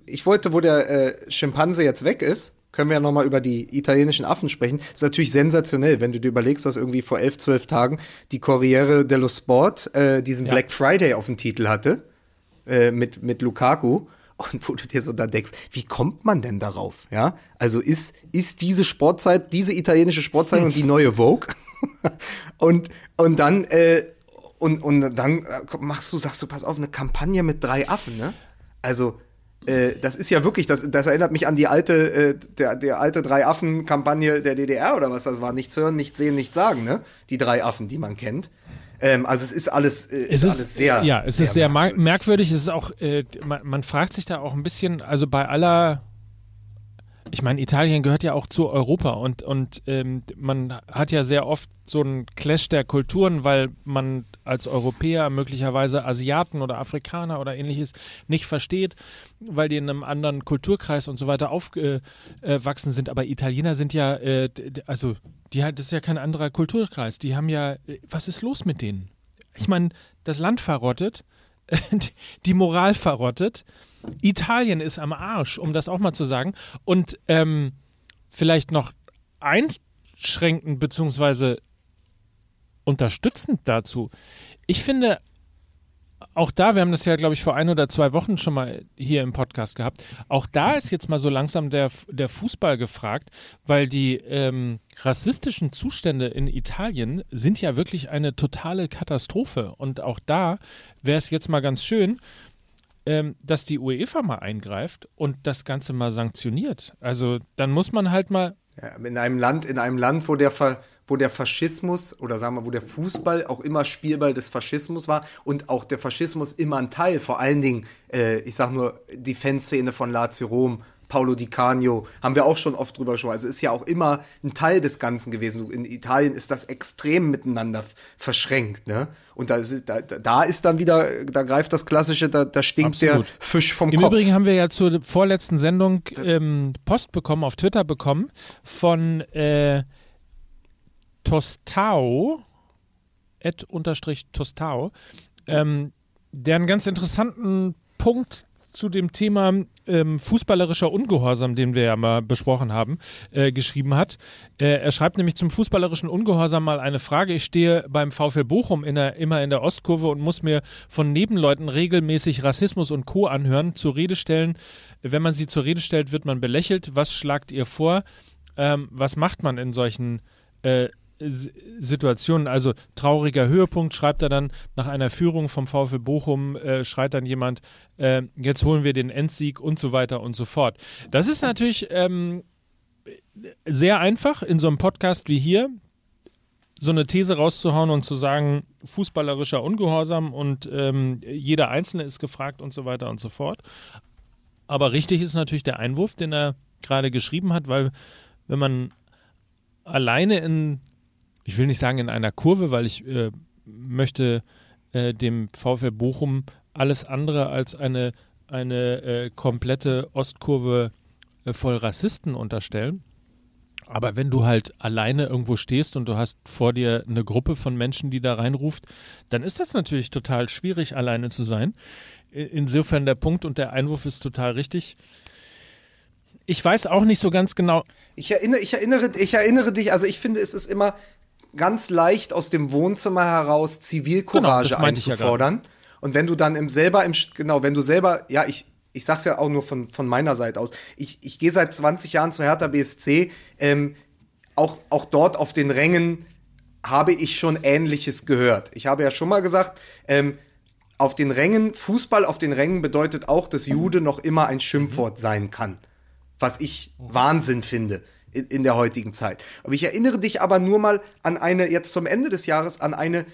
ich wollte, wo der äh, Schimpanse jetzt weg ist, können wir ja nochmal über die italienischen Affen sprechen. Das ist natürlich sensationell, wenn du dir überlegst, dass irgendwie vor elf, zwölf Tagen die Corriere dello Sport äh, diesen ja. Black Friday auf dem Titel hatte äh, mit, mit Lukaku. [LAUGHS] Und wo du dir so da denkst, wie kommt man denn darauf? Ja, also ist, ist diese Sportzeit, diese italienische Sportzeitung die neue Vogue? [LAUGHS] und, und dann, äh, und, und dann äh, machst du, sagst du, pass auf, eine Kampagne mit drei Affen, ne? Also, äh, das ist ja wirklich, das, das erinnert mich an die alte, äh, der, der alte Drei-Affen-Kampagne der DDR oder was das war. Nichts hören, nichts sehen, nichts sagen, ne? Die drei Affen, die man kennt. Ähm, also es ist alles, äh, ist, ist alles sehr. Ja, es sehr ist sehr merkwürdig. merkwürdig. Es ist auch, äh, man, man fragt sich da auch ein bisschen, also bei aller ich meine, Italien gehört ja auch zu Europa und, und ähm, man hat ja sehr oft so einen Clash der Kulturen, weil man als Europäer möglicherweise Asiaten oder Afrikaner oder ähnliches nicht versteht, weil die in einem anderen Kulturkreis und so weiter aufgewachsen sind. Aber Italiener sind ja, äh, also die, das ist ja kein anderer Kulturkreis. Die haben ja, was ist los mit denen? Ich meine, das Land verrottet, [LAUGHS] die Moral verrottet Italien ist am Arsch, um das auch mal zu sagen. Und ähm, vielleicht noch einschränkend beziehungsweise unterstützend dazu. Ich finde, auch da, wir haben das ja, glaube ich, vor ein oder zwei Wochen schon mal hier im Podcast gehabt, auch da ist jetzt mal so langsam der, der Fußball gefragt, weil die ähm, rassistischen Zustände in Italien sind ja wirklich eine totale Katastrophe. Und auch da wäre es jetzt mal ganz schön, ähm, dass die UEFA mal eingreift und das Ganze mal sanktioniert. Also dann muss man halt mal. Ja, in einem Land, in einem Land, wo der, wo der Faschismus oder sagen wir, wo der Fußball auch immer Spielball des Faschismus war und auch der Faschismus immer ein Teil, vor allen Dingen, äh, ich sag nur, die Fanszene von Lazio Rom Paolo Di Canio, haben wir auch schon oft drüber gesprochen. Also ist ja auch immer ein Teil des Ganzen gewesen. In Italien ist das extrem miteinander verschränkt, ne? Und da ist, da, da ist dann wieder, da greift das Klassische, da, da stinkt Absolut. der Fisch vom Im Kopf. Im Übrigen haben wir ja zur vorletzten Sendung ähm, Post bekommen, auf Twitter bekommen, von äh, Tostao, Ed unterstrich Tostao, ähm, der einen ganz interessanten Punkt zu dem Thema ähm, fußballerischer Ungehorsam, den wir ja mal besprochen haben, äh, geschrieben hat. Äh, er schreibt nämlich zum fußballerischen Ungehorsam mal eine Frage. Ich stehe beim VfL Bochum in der, immer in der Ostkurve und muss mir von Nebenleuten regelmäßig Rassismus und Co. anhören, zur Rede stellen. Wenn man sie zur Rede stellt, wird man belächelt. Was schlagt ihr vor? Ähm, was macht man in solchen äh, Situationen, also trauriger Höhepunkt, schreibt er dann nach einer Führung vom VfL Bochum, äh, schreit dann jemand, äh, jetzt holen wir den Endsieg und so weiter und so fort. Das ist natürlich ähm, sehr einfach in so einem Podcast wie hier, so eine These rauszuhauen und zu sagen, fußballerischer Ungehorsam und ähm, jeder Einzelne ist gefragt und so weiter und so fort. Aber richtig ist natürlich der Einwurf, den er gerade geschrieben hat, weil wenn man alleine in ich will nicht sagen in einer Kurve, weil ich äh, möchte äh, dem VfL Bochum alles andere als eine, eine äh, komplette Ostkurve äh, voll Rassisten unterstellen. Aber wenn du halt alleine irgendwo stehst und du hast vor dir eine Gruppe von Menschen, die da reinruft, dann ist das natürlich total schwierig, alleine zu sein. Insofern der Punkt und der Einwurf ist total richtig. Ich weiß auch nicht so ganz genau. Ich erinnere, ich erinnere, ich erinnere dich, also ich finde, es ist immer, ganz leicht aus dem Wohnzimmer heraus Zivilcourage genau, einzufordern. Ja und wenn du dann im selber im genau, wenn du selber, ja, ich ich sag's ja auch nur von, von meiner Seite aus. Ich, ich gehe seit 20 Jahren zu Hertha BSC. Ähm, auch, auch dort auf den Rängen habe ich schon Ähnliches gehört. Ich habe ja schon mal gesagt, ähm, auf den Rängen, Fußball auf den Rängen bedeutet auch, dass Jude noch immer ein Schimpfwort sein kann. Was ich Wahnsinn finde in, der heutigen Zeit. Aber ich erinnere dich aber nur mal an eine, jetzt zum Ende des Jahres, an eine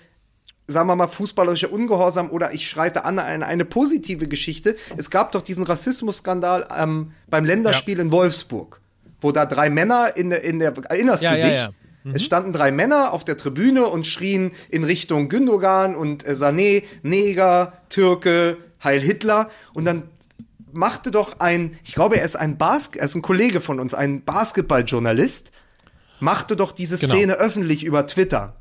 sagen wir mal, fußballerische Ungehorsam oder ich schreite an eine, eine positive Geschichte. Es gab doch diesen Rassismusskandal ähm, beim Länderspiel ja. in Wolfsburg, wo da drei Männer in der, in der erinnerst ja, du dich? Ja, mhm. Es standen drei Männer auf der Tribüne und schrien in Richtung Gündogan und äh, Sané, Neger, Türke, Heil Hitler. Und dann machte doch ein, ich glaube, er ist ein Bas er ist ein Kollege von uns, ein Basketballjournalist, machte doch diese genau. Szene öffentlich über Twitter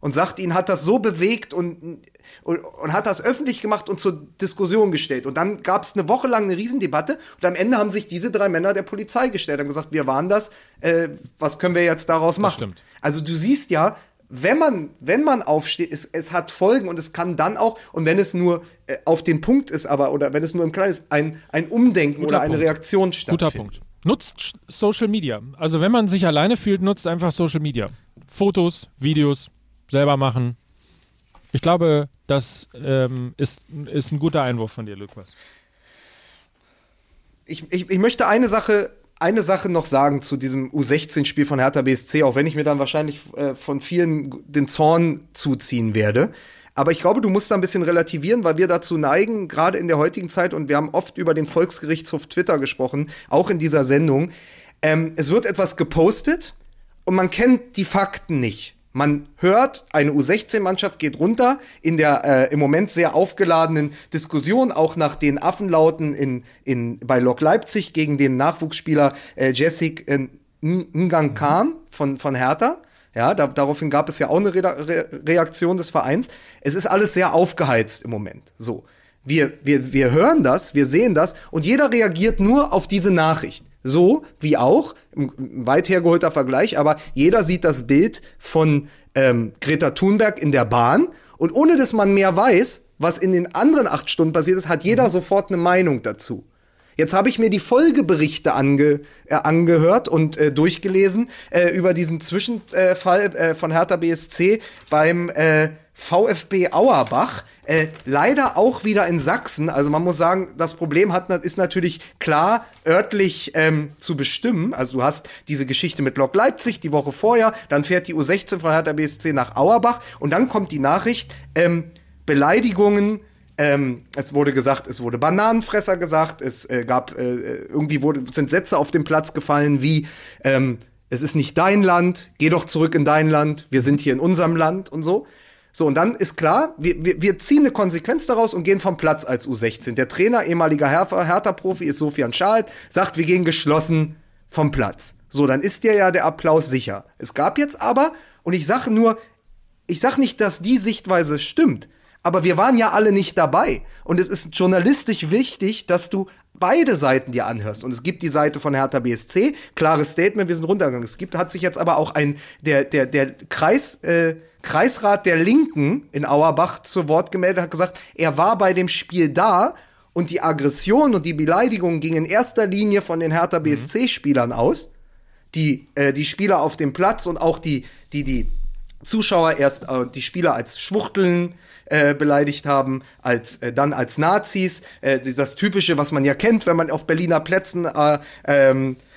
und sagte, ihn hat das so bewegt und, und, und, hat das öffentlich gemacht und zur Diskussion gestellt. Und dann gab es eine Woche lang eine Riesendebatte und am Ende haben sich diese drei Männer der Polizei gestellt und gesagt, wir waren das, äh, was können wir jetzt daraus machen? Stimmt. Also du siehst ja, wenn man, wenn man aufsteht, es, es hat Folgen und es kann dann auch, und wenn es nur äh, auf den Punkt ist, aber, oder wenn es nur im Kleinen ist, ein, ein Umdenken Guter oder eine Punkt. Reaktion stattfindet. Guter Punkt. Nutzt Social Media. Also wenn man sich alleine fühlt, nutzt einfach Social Media. Fotos, Videos, selber machen. Ich glaube, das ähm, ist, ist ein guter Einwurf von dir, Lukas. Ich, ich, ich möchte eine Sache eine Sache noch sagen zu diesem U16-Spiel von Hertha BSC, auch wenn ich mir dann wahrscheinlich äh, von vielen den Zorn zuziehen werde. Aber ich glaube, du musst da ein bisschen relativieren, weil wir dazu neigen, gerade in der heutigen Zeit, und wir haben oft über den Volksgerichtshof Twitter gesprochen, auch in dieser Sendung. Ähm, es wird etwas gepostet und man kennt die Fakten nicht. Man hört, eine U16-Mannschaft geht runter in der äh, im Moment sehr aufgeladenen Diskussion, auch nach den Affenlauten in, in, bei Lok Leipzig gegen den Nachwuchsspieler äh, Jessic äh, Ngang Kam von, von Hertha. Ja, da, daraufhin gab es ja auch eine Re Re Reaktion des Vereins. Es ist alles sehr aufgeheizt im Moment. So. Wir, wir, wir hören das, wir sehen das und jeder reagiert nur auf diese Nachricht. So wie auch, weit hergeholter Vergleich, aber jeder sieht das Bild von ähm, Greta Thunberg in der Bahn und ohne dass man mehr weiß, was in den anderen acht Stunden passiert ist, hat jeder mhm. sofort eine Meinung dazu. Jetzt habe ich mir die Folgeberichte ange, äh, angehört und äh, durchgelesen äh, über diesen Zwischenfall äh, von Hertha BSC beim äh, VfB Auerbach. Äh, leider auch wieder in Sachsen. Also man muss sagen, das Problem hat, ist natürlich klar örtlich ähm, zu bestimmen. Also du hast diese Geschichte mit Lok Leipzig die Woche vorher, dann fährt die U16 von Hertha BSC nach Auerbach und dann kommt die Nachricht, ähm, Beleidigungen, ähm, es wurde gesagt, es wurde Bananenfresser gesagt, es äh, gab, äh, irgendwie wurde, sind Sätze auf den Platz gefallen wie, ähm, es ist nicht dein Land, geh doch zurück in dein Land, wir sind hier in unserem Land und so. So, und dann ist klar, wir, wir, wir ziehen eine Konsequenz daraus und gehen vom Platz als U16. Der Trainer, ehemaliger Hertha-Profi, ist Sofian Schalt, sagt, wir gehen geschlossen vom Platz. So, dann ist dir ja der Applaus sicher. Es gab jetzt aber, und ich sage nur, ich sage nicht, dass die Sichtweise stimmt, aber wir waren ja alle nicht dabei. Und es ist journalistisch wichtig, dass du beide Seiten dir anhörst. Und es gibt die Seite von Hertha BSC, klares Statement, wir sind runtergegangen. Es gibt, hat sich jetzt aber auch ein, der, der, der Kreis, äh, Kreisrat der Linken in Auerbach zu Wort gemeldet, hat gesagt, er war bei dem Spiel da und die Aggression und die Beleidigung ging in erster Linie von den Hertha BSC-Spielern aus. Die, äh, die Spieler auf dem Platz und auch die, die, die Zuschauer erst äh, die Spieler als Schwuchteln äh, beleidigt haben, als äh, dann als Nazis, äh, das typische, was man ja kennt, wenn man auf Berliner Plätzen äh, ähm, äh,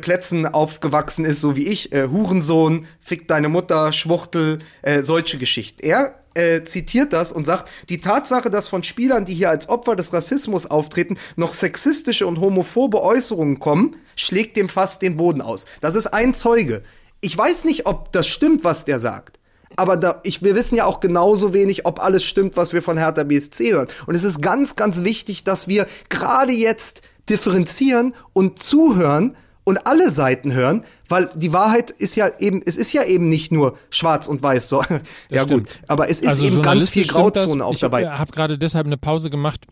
Plätzen aufgewachsen ist, so wie ich, äh, Hurensohn, fick deine Mutter, Schwuchtel, äh, solche Geschichten. Er äh, zitiert das und sagt, die Tatsache, dass von Spielern, die hier als Opfer des Rassismus auftreten, noch sexistische und homophobe Äußerungen kommen, schlägt dem fast den Boden aus. Das ist ein Zeuge. Ich weiß nicht, ob das stimmt, was der sagt. Aber da, ich, wir wissen ja auch genauso wenig, ob alles stimmt, was wir von Hertha BSC hören. Und es ist ganz, ganz wichtig, dass wir gerade jetzt differenzieren und zuhören, und alle Seiten hören, weil die Wahrheit ist ja eben, es ist ja eben nicht nur schwarz und weiß so. [LAUGHS] ja stimmt. gut, aber es ist also eben ganz viel Grauzone auch ich dabei. Ich habe gerade deshalb eine Pause gemacht,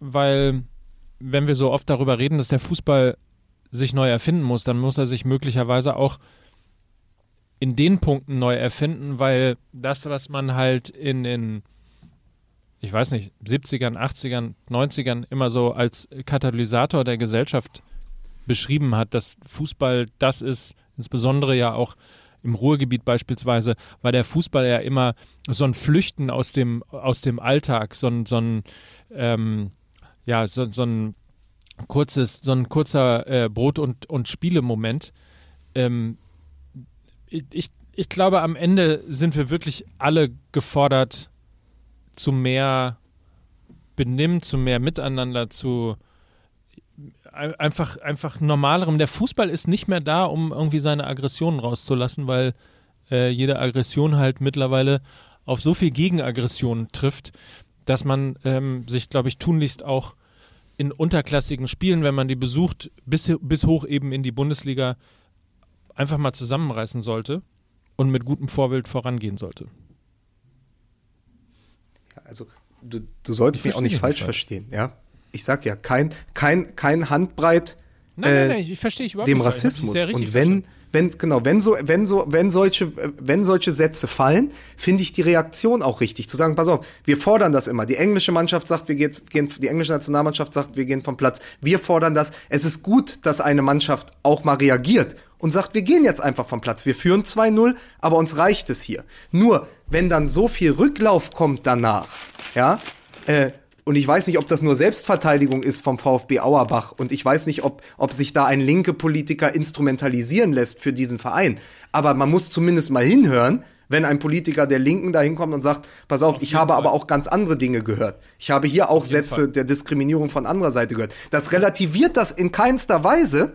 weil wenn wir so oft darüber reden, dass der Fußball sich neu erfinden muss, dann muss er sich möglicherweise auch in den Punkten neu erfinden, weil das, was man halt in den ich weiß nicht, 70ern, 80ern, 90ern immer so als Katalysator der Gesellschaft beschrieben hat, dass Fußball das ist, insbesondere ja auch im Ruhrgebiet beispielsweise, war der Fußball ja immer so ein Flüchten aus dem, aus dem Alltag, so ein, so ein ähm, ja, so, so ein kurzes, so ein kurzer äh, Brot- und, und Spielemoment. Ähm, ich, ich glaube, am Ende sind wir wirklich alle gefordert, zu mehr Benimm, zu mehr Miteinander, zu einfach, einfach normalerem. Der Fußball ist nicht mehr da, um irgendwie seine Aggressionen rauszulassen, weil äh, jede Aggression halt mittlerweile auf so viel Gegenaggression trifft, dass man ähm, sich, glaube ich, tunlichst auch in unterklassigen Spielen, wenn man die besucht, bis, bis hoch eben in die Bundesliga, einfach mal zusammenreißen sollte und mit gutem Vorbild vorangehen sollte. Ja, also du, du sollst mich auch nicht falsch verstehen, ja ich sag ja, kein, kein, kein Handbreit nein, nein, äh, nein, ich verstehe ich überhaupt dem nicht, Rassismus. Und wenn, wenn genau, wenn so, wenn so, wenn solche, wenn solche Sätze fallen, finde ich die Reaktion auch richtig. Zu sagen, pass auf, wir fordern das immer. Die englische Mannschaft sagt, wir gehen die englische Nationalmannschaft sagt, wir gehen vom Platz. Wir fordern das. Es ist gut, dass eine Mannschaft auch mal reagiert und sagt, wir gehen jetzt einfach vom Platz. Wir führen 2-0, aber uns reicht es hier. Nur, wenn dann so viel Rücklauf kommt danach, ja, äh, und ich weiß nicht, ob das nur Selbstverteidigung ist vom VfB Auerbach. Und ich weiß nicht, ob, ob sich da ein linke Politiker instrumentalisieren lässt für diesen Verein. Aber man muss zumindest mal hinhören, wenn ein Politiker der Linken da hinkommt und sagt, pass auf, auf ich habe Fall. aber auch ganz andere Dinge gehört. Ich habe hier auch Sätze Fall. der Diskriminierung von anderer Seite gehört. Das relativiert das in keinster Weise,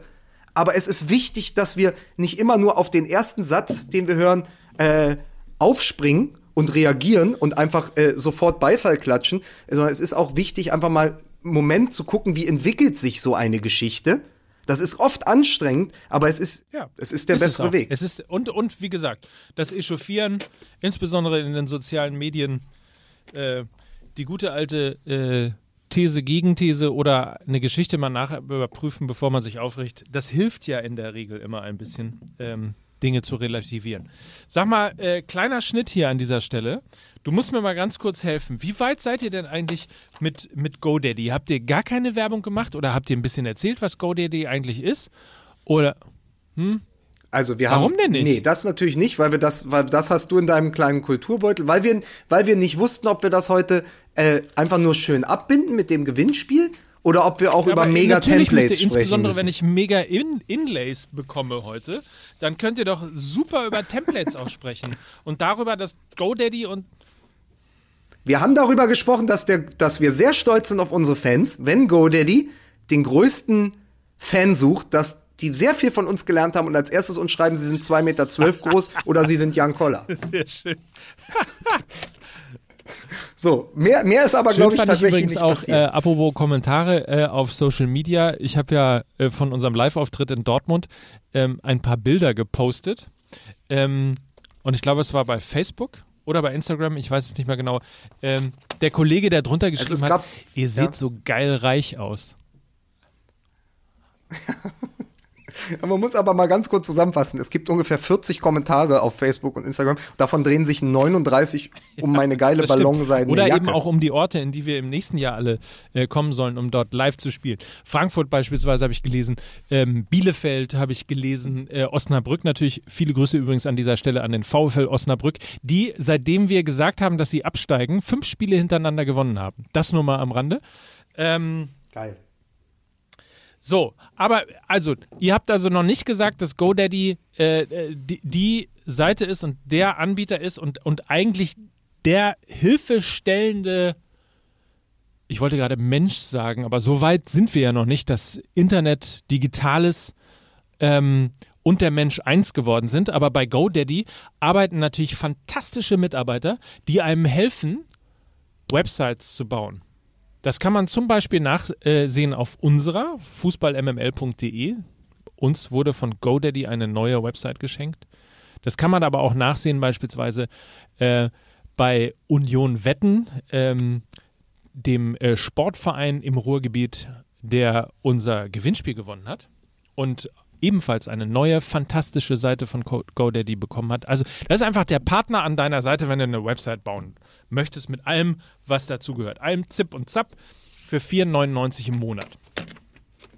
aber es ist wichtig, dass wir nicht immer nur auf den ersten Satz, den wir hören, äh, aufspringen und reagieren und einfach äh, sofort Beifall klatschen, sondern es ist auch wichtig, einfach mal einen Moment zu gucken, wie entwickelt sich so eine Geschichte. Das ist oft anstrengend, aber es ist, ja, es ist der ist bessere es Weg. Es ist, und, und wie gesagt, das Echauffieren, insbesondere in den sozialen Medien, äh, die gute alte äh, These, Gegenthese oder eine Geschichte mal nachher überprüfen, bevor man sich aufricht, das hilft ja in der Regel immer ein bisschen. Ähm, Dinge zu relativieren. Sag mal, äh, kleiner Schnitt hier an dieser Stelle. Du musst mir mal ganz kurz helfen. Wie weit seid ihr denn eigentlich mit, mit GoDaddy? Habt ihr gar keine Werbung gemacht oder habt ihr ein bisschen erzählt, was GoDaddy eigentlich ist? Oder, hm? Also wir Warum haben, denn nicht? Nee, das natürlich nicht, weil wir das, weil das hast du in deinem kleinen Kulturbeutel, weil wir, weil wir nicht wussten, ob wir das heute äh, einfach nur schön abbinden mit dem Gewinnspiel oder ob wir auch ja, über mega Templates sprechen Insbesondere wenn ich mega In Inlays bekomme heute, dann könnt ihr doch super über Templates auch sprechen und darüber, dass GoDaddy und wir haben darüber gesprochen, dass, der, dass wir sehr stolz sind auf unsere Fans, wenn GoDaddy den größten Fan sucht, dass die sehr viel von uns gelernt haben und als erstes uns schreiben, sie sind 2,12 Meter [LAUGHS] groß oder sie sind Jan Koller. Sehr schön. [LAUGHS] So, mehr, mehr ist aber, glaube ich, tatsächlich ich übrigens auch, äh, apropos Kommentare äh, auf Social Media. Ich habe ja äh, von unserem Live-Auftritt in Dortmund ähm, ein paar Bilder gepostet. Ähm, und ich glaube, es war bei Facebook oder bei Instagram, ich weiß es nicht mehr genau. Ähm, der Kollege, der drunter also geschrieben also gab, hat, ihr seht ja. so geil reich aus. [LAUGHS] [LAUGHS] Man muss aber mal ganz kurz zusammenfassen. Es gibt ungefähr 40 Kommentare auf Facebook und Instagram. Davon drehen sich 39 [LAUGHS] um meine geile Ballonseiden. Oder Jacke. eben auch um die Orte, in die wir im nächsten Jahr alle äh, kommen sollen, um dort live zu spielen. Frankfurt beispielsweise habe ich gelesen, ähm, Bielefeld habe ich gelesen, äh, Osnabrück natürlich. Viele Grüße übrigens an dieser Stelle an den VfL Osnabrück, die, seitdem wir gesagt haben, dass sie absteigen, fünf Spiele hintereinander gewonnen haben. Das nur mal am Rande. Ähm, Geil. So, aber also, ihr habt also noch nicht gesagt, dass GoDaddy äh, äh, die, die, Seite ist und der Anbieter ist und, und eigentlich der hilfestellende, ich wollte gerade Mensch sagen, aber so weit sind wir ja noch nicht, dass Internet, Digitales ähm, und der Mensch eins geworden sind. Aber bei GoDaddy arbeiten natürlich fantastische Mitarbeiter, die einem helfen, Websites zu bauen. Das kann man zum Beispiel nachsehen auf unserer fußballmml.de. Uns wurde von GoDaddy eine neue Website geschenkt. Das kann man aber auch nachsehen, beispielsweise äh, bei Union Wetten, ähm, dem äh, Sportverein im Ruhrgebiet, der unser Gewinnspiel gewonnen hat. Und ebenfalls eine neue, fantastische Seite von GoDaddy bekommen hat. Also, das ist einfach der Partner an deiner Seite, wenn du eine Website bauen möchtest, mit allem, was dazugehört. Allem Zip und Zap für 4,99 im Monat.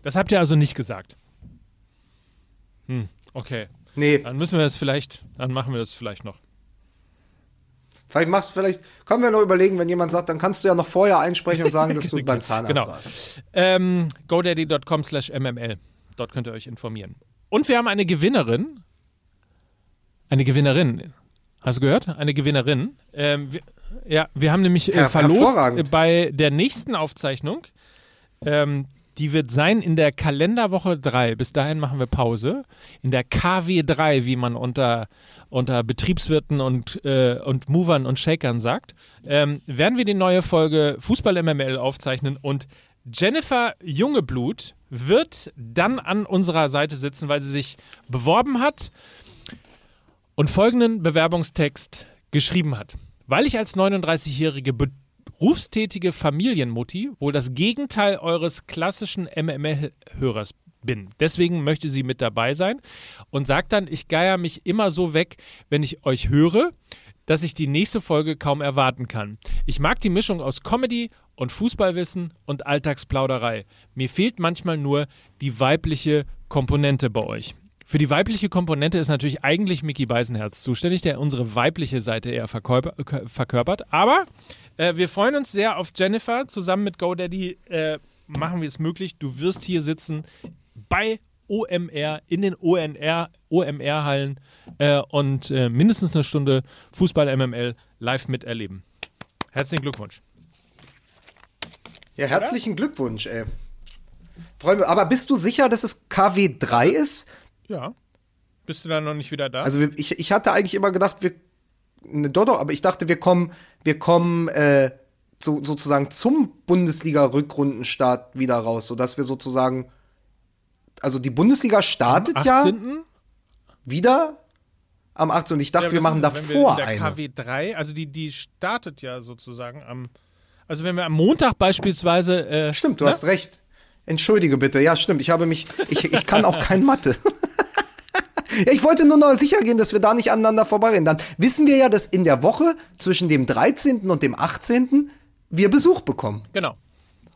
Das habt ihr also nicht gesagt. Hm, okay. Nee. Dann müssen wir das vielleicht, dann machen wir das vielleicht noch. Vielleicht machst vielleicht, können wir noch überlegen, wenn jemand sagt, dann kannst du ja noch vorher einsprechen und sagen, dass du [LAUGHS] beim Zahnarzt genau. warst. Ähm, GoDaddy.com slash MML. Dort könnt ihr euch informieren. Und wir haben eine Gewinnerin. Eine Gewinnerin. Hast du gehört? Eine Gewinnerin. Ähm, wir, ja, wir haben nämlich äh, verlost bei der nächsten Aufzeichnung. Ähm, die wird sein in der Kalenderwoche 3. Bis dahin machen wir Pause. In der KW 3, wie man unter, unter Betriebswirten und, äh, und Movern und Shakern sagt, ähm, werden wir die neue Folge Fußball MML aufzeichnen und Jennifer Jungeblut wird dann an unserer Seite sitzen, weil sie sich beworben hat und folgenden Bewerbungstext geschrieben hat. Weil ich als 39-jährige berufstätige Familienmutti wohl das Gegenteil eures klassischen MML-Hörers bin. Deswegen möchte sie mit dabei sein und sagt dann, ich geier mich immer so weg, wenn ich euch höre, dass ich die nächste Folge kaum erwarten kann. Ich mag die Mischung aus Comedy und Fußballwissen und Alltagsplauderei. Mir fehlt manchmal nur die weibliche Komponente bei euch. Für die weibliche Komponente ist natürlich eigentlich Mickey Beisenherz zuständig, der unsere weibliche Seite eher verkörpert. Aber äh, wir freuen uns sehr auf Jennifer. Zusammen mit GoDaddy äh, machen wir es möglich. Du wirst hier sitzen bei OMR, in den ONR, OMR-Hallen äh, und äh, mindestens eine Stunde Fußball MML live miterleben. Herzlichen Glückwunsch. Ja, herzlichen Oder? Glückwunsch, ey. Aber bist du sicher, dass es KW3 ist? Ja. Bist du dann noch nicht wieder da? Also ich, ich hatte eigentlich immer gedacht, wir. Ne, doch, doch, aber ich dachte, wir kommen, wir kommen äh, so, sozusagen zum Bundesliga-Rückrundenstart wieder raus, sodass wir sozusagen. Also die Bundesliga startet am 18. ja wieder am 18. Und ich dachte, ja, wir machen ist, davor wir in der eine. KW3, also die, die startet ja sozusagen am. Also wenn wir am Montag beispielsweise. Äh, Stimmt, du ne? hast recht. Entschuldige bitte. Ja, stimmt. Ich habe mich. Ich, ich kann auch kein Mathe. [LAUGHS] ja, ich wollte nur noch sicher gehen, dass wir da nicht aneinander vorbeireden. Dann wissen wir ja, dass in der Woche zwischen dem 13. und dem 18. wir Besuch bekommen. Genau.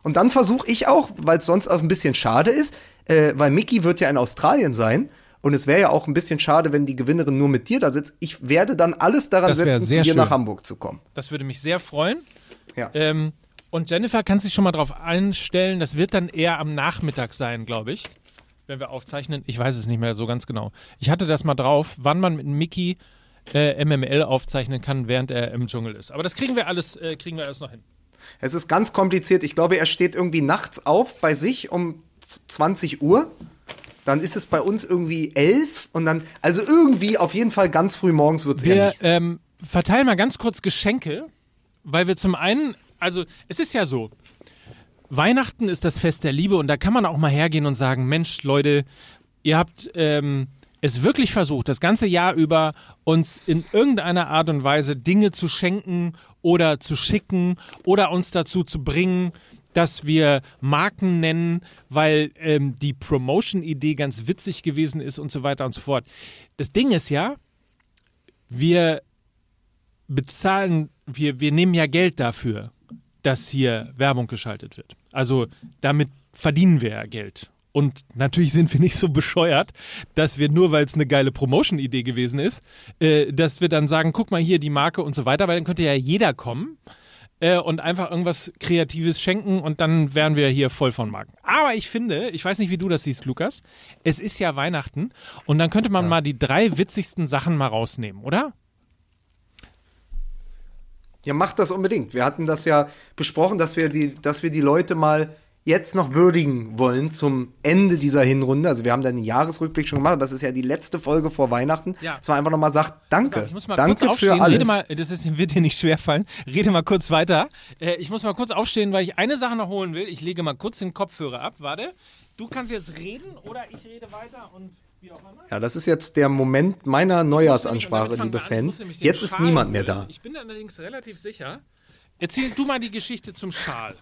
Und dann versuche ich auch, weil es sonst auch ein bisschen schade ist, äh, weil Mickey wird ja in Australien sein. Und es wäre ja auch ein bisschen schade, wenn die Gewinnerin nur mit dir da sitzt. Ich werde dann alles daran setzen, zu dir schön. nach Hamburg zu kommen. Das würde mich sehr freuen. Ja. Ähm, und Jennifer kann sich schon mal darauf einstellen, das wird dann eher am Nachmittag sein, glaube ich, wenn wir aufzeichnen. Ich weiß es nicht mehr so ganz genau. Ich hatte das mal drauf, wann man mit Mickey äh, MML aufzeichnen kann, während er im Dschungel ist. Aber das kriegen wir alles, äh, kriegen wir alles noch hin. Es ist ganz kompliziert. Ich glaube, er steht irgendwie nachts auf bei sich um 20 Uhr. Dann ist es bei uns irgendwie 11 und dann, also irgendwie auf jeden Fall ganz früh morgens wird es Wir ähm, verteilen mal ganz kurz Geschenke, weil wir zum einen also es ist ja so, Weihnachten ist das Fest der Liebe und da kann man auch mal hergehen und sagen, Mensch, Leute, ihr habt ähm, es wirklich versucht, das ganze Jahr über uns in irgendeiner Art und Weise Dinge zu schenken oder zu schicken oder uns dazu zu bringen, dass wir Marken nennen, weil ähm, die Promotion-Idee ganz witzig gewesen ist und so weiter und so fort. Das Ding ist ja, wir bezahlen, wir, wir nehmen ja Geld dafür dass hier Werbung geschaltet wird. Also damit verdienen wir ja Geld. Und natürlich sind wir [LAUGHS] nicht so bescheuert, dass wir nur, weil es eine geile Promotion-Idee gewesen ist, äh, dass wir dann sagen, guck mal hier die Marke und so weiter, weil dann könnte ja jeder kommen äh, und einfach irgendwas Kreatives schenken und dann wären wir hier voll von Marken. Aber ich finde, ich weiß nicht, wie du das siehst, Lukas, es ist ja Weihnachten und dann könnte man ja. mal die drei witzigsten Sachen mal rausnehmen, oder? Ja, macht das unbedingt. Wir hatten das ja besprochen, dass wir die, dass wir die Leute mal jetzt noch würdigen wollen zum Ende dieser Hinrunde. Also wir haben dann den Jahresrückblick schon gemacht, aber das ist ja die letzte Folge vor Weihnachten. Ja. Dass man einfach nochmal sagt, danke. Ich muss mal danke kurz aufstehen. Für alles. Rede mal, das ist, wird dir nicht schwerfallen. Rede mal kurz weiter. Äh, ich muss mal kurz aufstehen, weil ich eine Sache noch holen will. Ich lege mal kurz den Kopfhörer ab. Warte. Du kannst jetzt reden oder ich rede weiter und ja, das ist jetzt der Moment meiner Neujahrsansprache, liebe Fans. Jetzt ist niemand mehr da. Ich bin allerdings relativ sicher. Erzähl du mal die Geschichte zum Schal.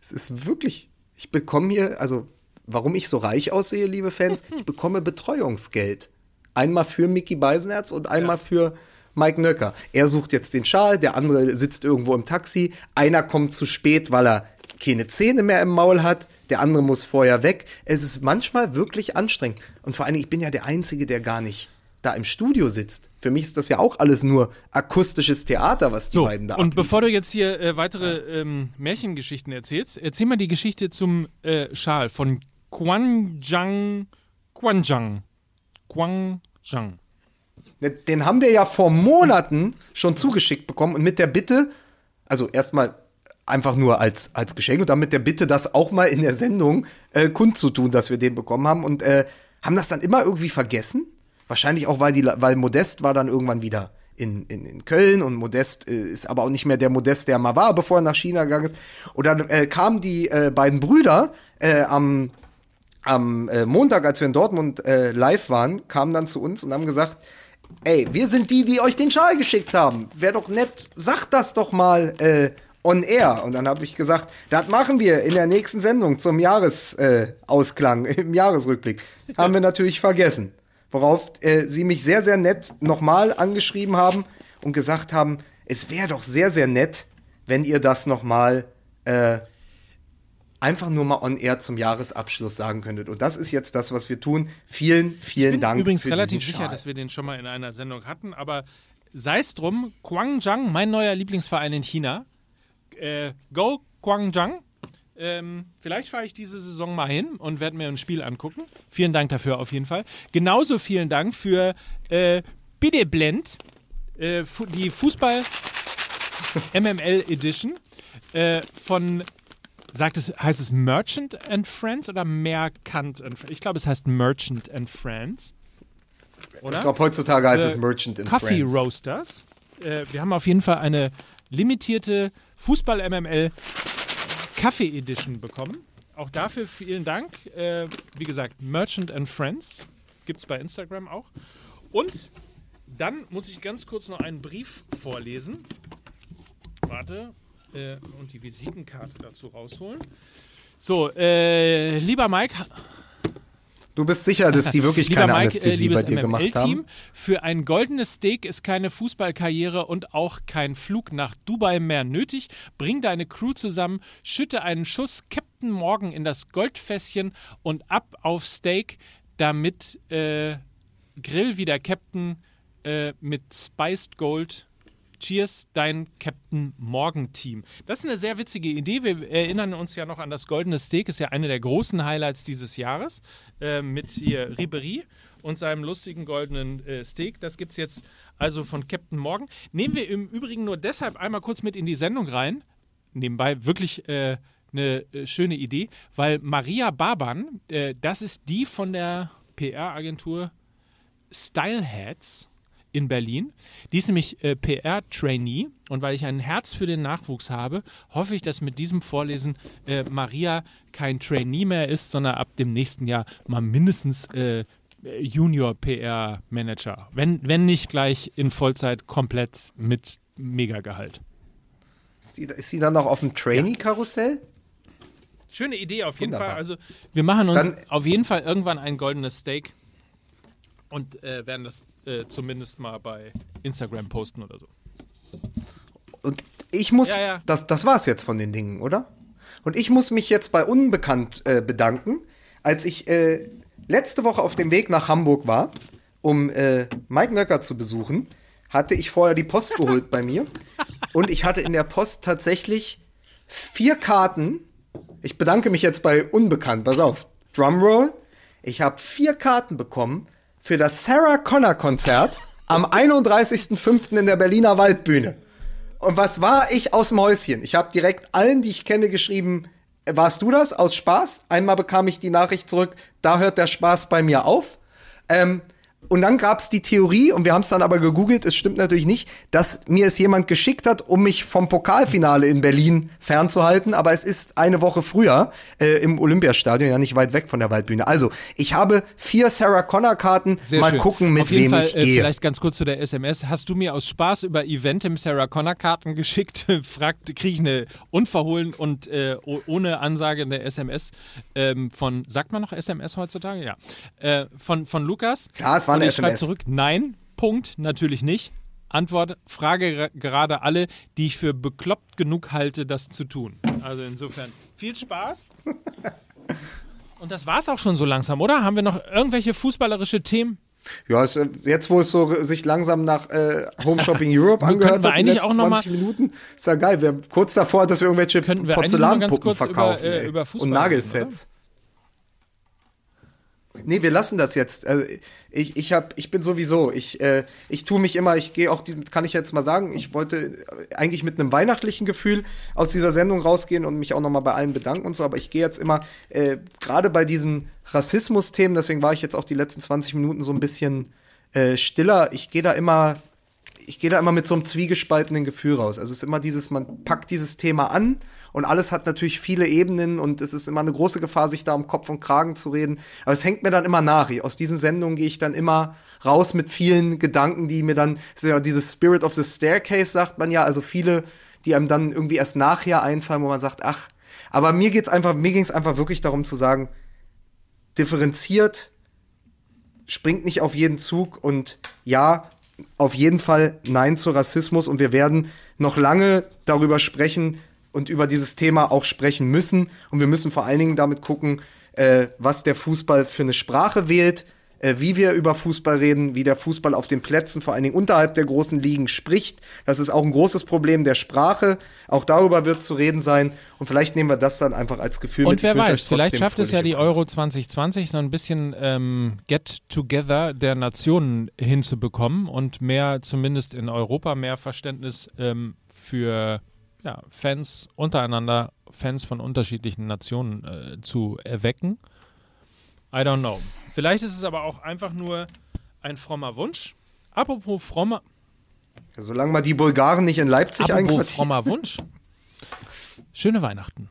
Es ist wirklich. Ich bekomme hier, also warum ich so reich aussehe, liebe Fans, [LAUGHS] ich bekomme Betreuungsgeld. Einmal für Mickey Beisenherz und einmal ja. für Mike Nöcker. Er sucht jetzt den Schal, der andere sitzt irgendwo im Taxi, einer kommt zu spät, weil er keine Zähne mehr im Maul hat, der andere muss vorher weg. Es ist manchmal wirklich anstrengend. Und vor allem, ich bin ja der Einzige, der gar nicht da im Studio sitzt. Für mich ist das ja auch alles nur akustisches Theater, was die so, beiden da Und abliefern. bevor du jetzt hier äh, weitere ähm, Märchengeschichten erzählst, erzähl mal die Geschichte zum äh, Schal von Quanjang. Quanjang. Quanjang. Ne, den haben wir ja vor Monaten schon zugeschickt bekommen und mit der Bitte, also erstmal einfach nur als, als Geschenk und dann mit der Bitte, das auch mal in der Sendung äh, kundzutun, dass wir den bekommen haben und äh, haben das dann immer irgendwie vergessen. Wahrscheinlich auch, weil, die, weil Modest war dann irgendwann wieder in, in, in Köln und Modest äh, ist aber auch nicht mehr der Modest, der mal war, bevor er nach China gegangen ist. Und dann äh, kamen die äh, beiden Brüder äh, am, am äh, Montag, als wir in Dortmund äh, live waren, kamen dann zu uns und haben gesagt, ey, wir sind die, die euch den Schal geschickt haben. Wäre doch nett, sagt das doch mal äh, on air. Und dann habe ich gesagt, das machen wir in der nächsten Sendung zum Jahresausklang, äh, [LAUGHS] im Jahresrückblick. haben wir natürlich vergessen. Worauf äh, sie mich sehr, sehr nett nochmal angeschrieben haben und gesagt haben, es wäre doch sehr, sehr nett, wenn ihr das nochmal äh, einfach nur mal on air zum Jahresabschluss sagen könntet. Und das ist jetzt das, was wir tun. Vielen, vielen ich bin Dank. Übrigens relativ sicher, dass wir den schon mal in einer Sendung hatten, aber sei es drum, Guangzhou, mein neuer Lieblingsverein in China. Äh, go Guangzhou. Ähm, vielleicht fahre ich diese Saison mal hin und werde mir ein Spiel angucken. Vielen Dank dafür auf jeden Fall. Genauso vielen Dank für äh, Bideblend, äh, die Fußball [LAUGHS] MML Edition äh, von sagt es, heißt es Merchant and Friends oder Mercant and Friends? Ich glaube, es heißt Merchant and Friends. Oder? Ich glaube, heutzutage heißt äh, es Merchant and Coffee Friends. Coffee Roasters. Äh, wir haben auf jeden Fall eine limitierte Fußball-MML Kaffee Edition bekommen. Auch dafür vielen Dank. Äh, wie gesagt, Merchant and Friends gibt es bei Instagram auch. Und dann muss ich ganz kurz noch einen Brief vorlesen. Warte, äh, und die Visitenkarte dazu rausholen. So, äh, lieber Mike. Du bist sicher, dass die wirklich [LAUGHS] keine Mike, Anästhesie äh, bei dir gemacht haben? Für ein goldenes Steak ist keine Fußballkarriere und auch kein Flug nach Dubai mehr nötig. Bring deine Crew zusammen, schütte einen Schuss Captain Morgan in das Goldfässchen und ab auf Steak, damit äh, Grill wie der Captain äh, mit Spiced Gold Cheers, dein Captain Morgan Team. Das ist eine sehr witzige Idee. Wir erinnern uns ja noch an das Goldene Steak, ist ja eine der großen Highlights dieses Jahres äh, mit hier Ribery und seinem lustigen goldenen äh, Steak. Das gibt es jetzt also von Captain Morgan. Nehmen wir im Übrigen nur deshalb einmal kurz mit in die Sendung rein. Nebenbei wirklich äh, eine äh, schöne Idee, weil Maria Baban, äh, das ist die von der PR-Agentur Styleheads in Berlin. Die ist nämlich äh, PR-Trainee und weil ich ein Herz für den Nachwuchs habe, hoffe ich, dass mit diesem Vorlesen äh, Maria kein Trainee mehr ist, sondern ab dem nächsten Jahr mal mindestens äh, Junior PR-Manager. Wenn, wenn nicht gleich in Vollzeit komplett mit Megagehalt. Ist sie, ist sie dann noch auf dem Trainee-Karussell? Schöne Idee auf jeden Wunderbar. Fall. Also wir machen uns dann, auf jeden Fall irgendwann ein goldenes Steak und äh, werden das äh, zumindest mal bei Instagram posten oder so. Und ich muss, ja, ja. das, das war es jetzt von den Dingen, oder? Und ich muss mich jetzt bei Unbekannt äh, bedanken, als ich äh, letzte Woche auf dem Weg nach Hamburg war, um äh, Mike Nöcker zu besuchen, hatte ich vorher die Post [LAUGHS] geholt bei mir. Und ich hatte in der Post tatsächlich vier Karten. Ich bedanke mich jetzt bei Unbekannt. Pass auf. Drumroll. Ich habe vier Karten bekommen für das Sarah Connor Konzert am [LAUGHS] 31.05. in der Berliner Waldbühne. Und was war ich aus dem Häuschen? Ich habe direkt allen, die ich kenne, geschrieben, warst du das aus Spaß? Einmal bekam ich die Nachricht zurück, da hört der Spaß bei mir auf. Ähm, und dann gab es die Theorie, und wir haben es dann aber gegoogelt, es stimmt natürlich nicht, dass mir es jemand geschickt hat, um mich vom Pokalfinale in Berlin fernzuhalten. Aber es ist eine Woche früher äh, im Olympiastadion, ja nicht weit weg von der Waldbühne. Also, ich habe vier Sarah Connor-Karten. Mal schön. gucken, mit Auf jeden wem Fall, ich äh, gehe. Vielleicht ganz kurz zu der SMS. Hast du mir aus Spaß über Eventim Sarah Connor-Karten geschickt? [LAUGHS] Fragt, kriege ich eine unverhohlen und äh, ohne Ansage in der SMS ähm, von, sagt man noch SMS heutzutage? Ja. Äh, von, von Lukas. Ja, es war eine ich SMS. zurück, nein, Punkt, natürlich nicht. Antwort, frage gerade alle, die ich für bekloppt genug halte, das zu tun. Also insofern, viel Spaß. [LAUGHS] Und das war es auch schon so langsam, oder? Haben wir noch irgendwelche fußballerische Themen? Ja, äh, jetzt wo es so sich langsam nach äh, Home Shopping [LAUGHS] Europe angehört hat, die letzten auch 20 Minuten, ist ja geil. Wir haben kurz davor, dass wir irgendwelche Porzellanpuppen verkaufen über, äh, über und Nagelsets. Reden, Nee, wir lassen das jetzt. Also ich, ich, hab, ich bin sowieso, ich, äh, ich tue mich immer, ich gehe auch, kann ich jetzt mal sagen, ich wollte eigentlich mit einem weihnachtlichen Gefühl aus dieser Sendung rausgehen und mich auch nochmal bei allen bedanken und so, aber ich gehe jetzt immer, äh, gerade bei diesen Rassismus-Themen, deswegen war ich jetzt auch die letzten 20 Minuten so ein bisschen äh, stiller, ich gehe da immer, ich gehe da immer mit so einem zwiegespaltenen Gefühl raus. Also es ist immer dieses, man packt dieses Thema an und alles hat natürlich viele Ebenen und es ist immer eine große Gefahr, sich da um Kopf und Kragen zu reden. Aber es hängt mir dann immer nach. Aus diesen Sendungen gehe ich dann immer raus mit vielen Gedanken, die mir dann, ja dieses Spirit of the Staircase sagt man ja, also viele die einem dann irgendwie erst nachher einfallen, wo man sagt, ach, aber mir geht's einfach, mir ging es einfach wirklich darum zu sagen, differenziert, springt nicht auf jeden Zug und ja, auf jeden Fall Nein zu Rassismus und wir werden noch lange darüber sprechen und über dieses Thema auch sprechen müssen und wir müssen vor allen Dingen damit gucken, äh, was der Fußball für eine Sprache wählt, äh, wie wir über Fußball reden, wie der Fußball auf den Plätzen, vor allen Dingen unterhalb der großen Ligen spricht. Das ist auch ein großes Problem der Sprache. Auch darüber wird zu reden sein. Und vielleicht nehmen wir das dann einfach als Gefühl Und mit. wer weiß, vielleicht schafft es ja die Euro 2020 so ein bisschen ähm, Get-Together der Nationen hinzubekommen und mehr, zumindest in Europa, mehr Verständnis ähm, für ja, Fans untereinander, Fans von unterschiedlichen Nationen äh, zu erwecken. I don't know. Vielleicht ist es aber auch einfach nur ein frommer Wunsch. Apropos frommer. Ja, solange mal die Bulgaren nicht in Leipzig Apropos frommer Wunsch. Schöne Weihnachten.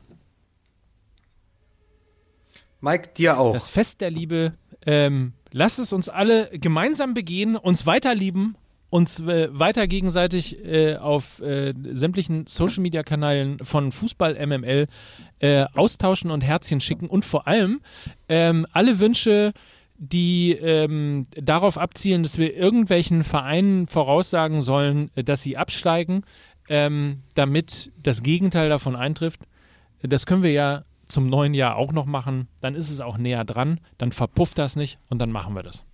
Mike, dir auch. Das Fest der Liebe. Ähm, lasst es uns alle gemeinsam begehen, uns weiterlieben uns äh, weiter gegenseitig äh, auf äh, sämtlichen Social Media Kanälen von Fußball MML äh, austauschen und Herzchen schicken und vor allem ähm, alle Wünsche, die ähm, darauf abzielen, dass wir irgendwelchen Vereinen voraussagen sollen, dass sie absteigen, ähm, damit das Gegenteil davon eintrifft. Das können wir ja zum neuen Jahr auch noch machen. Dann ist es auch näher dran, dann verpufft das nicht und dann machen wir das.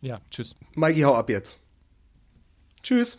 Ja, tschüss. Mikey, hau ab jetzt. Tschüss.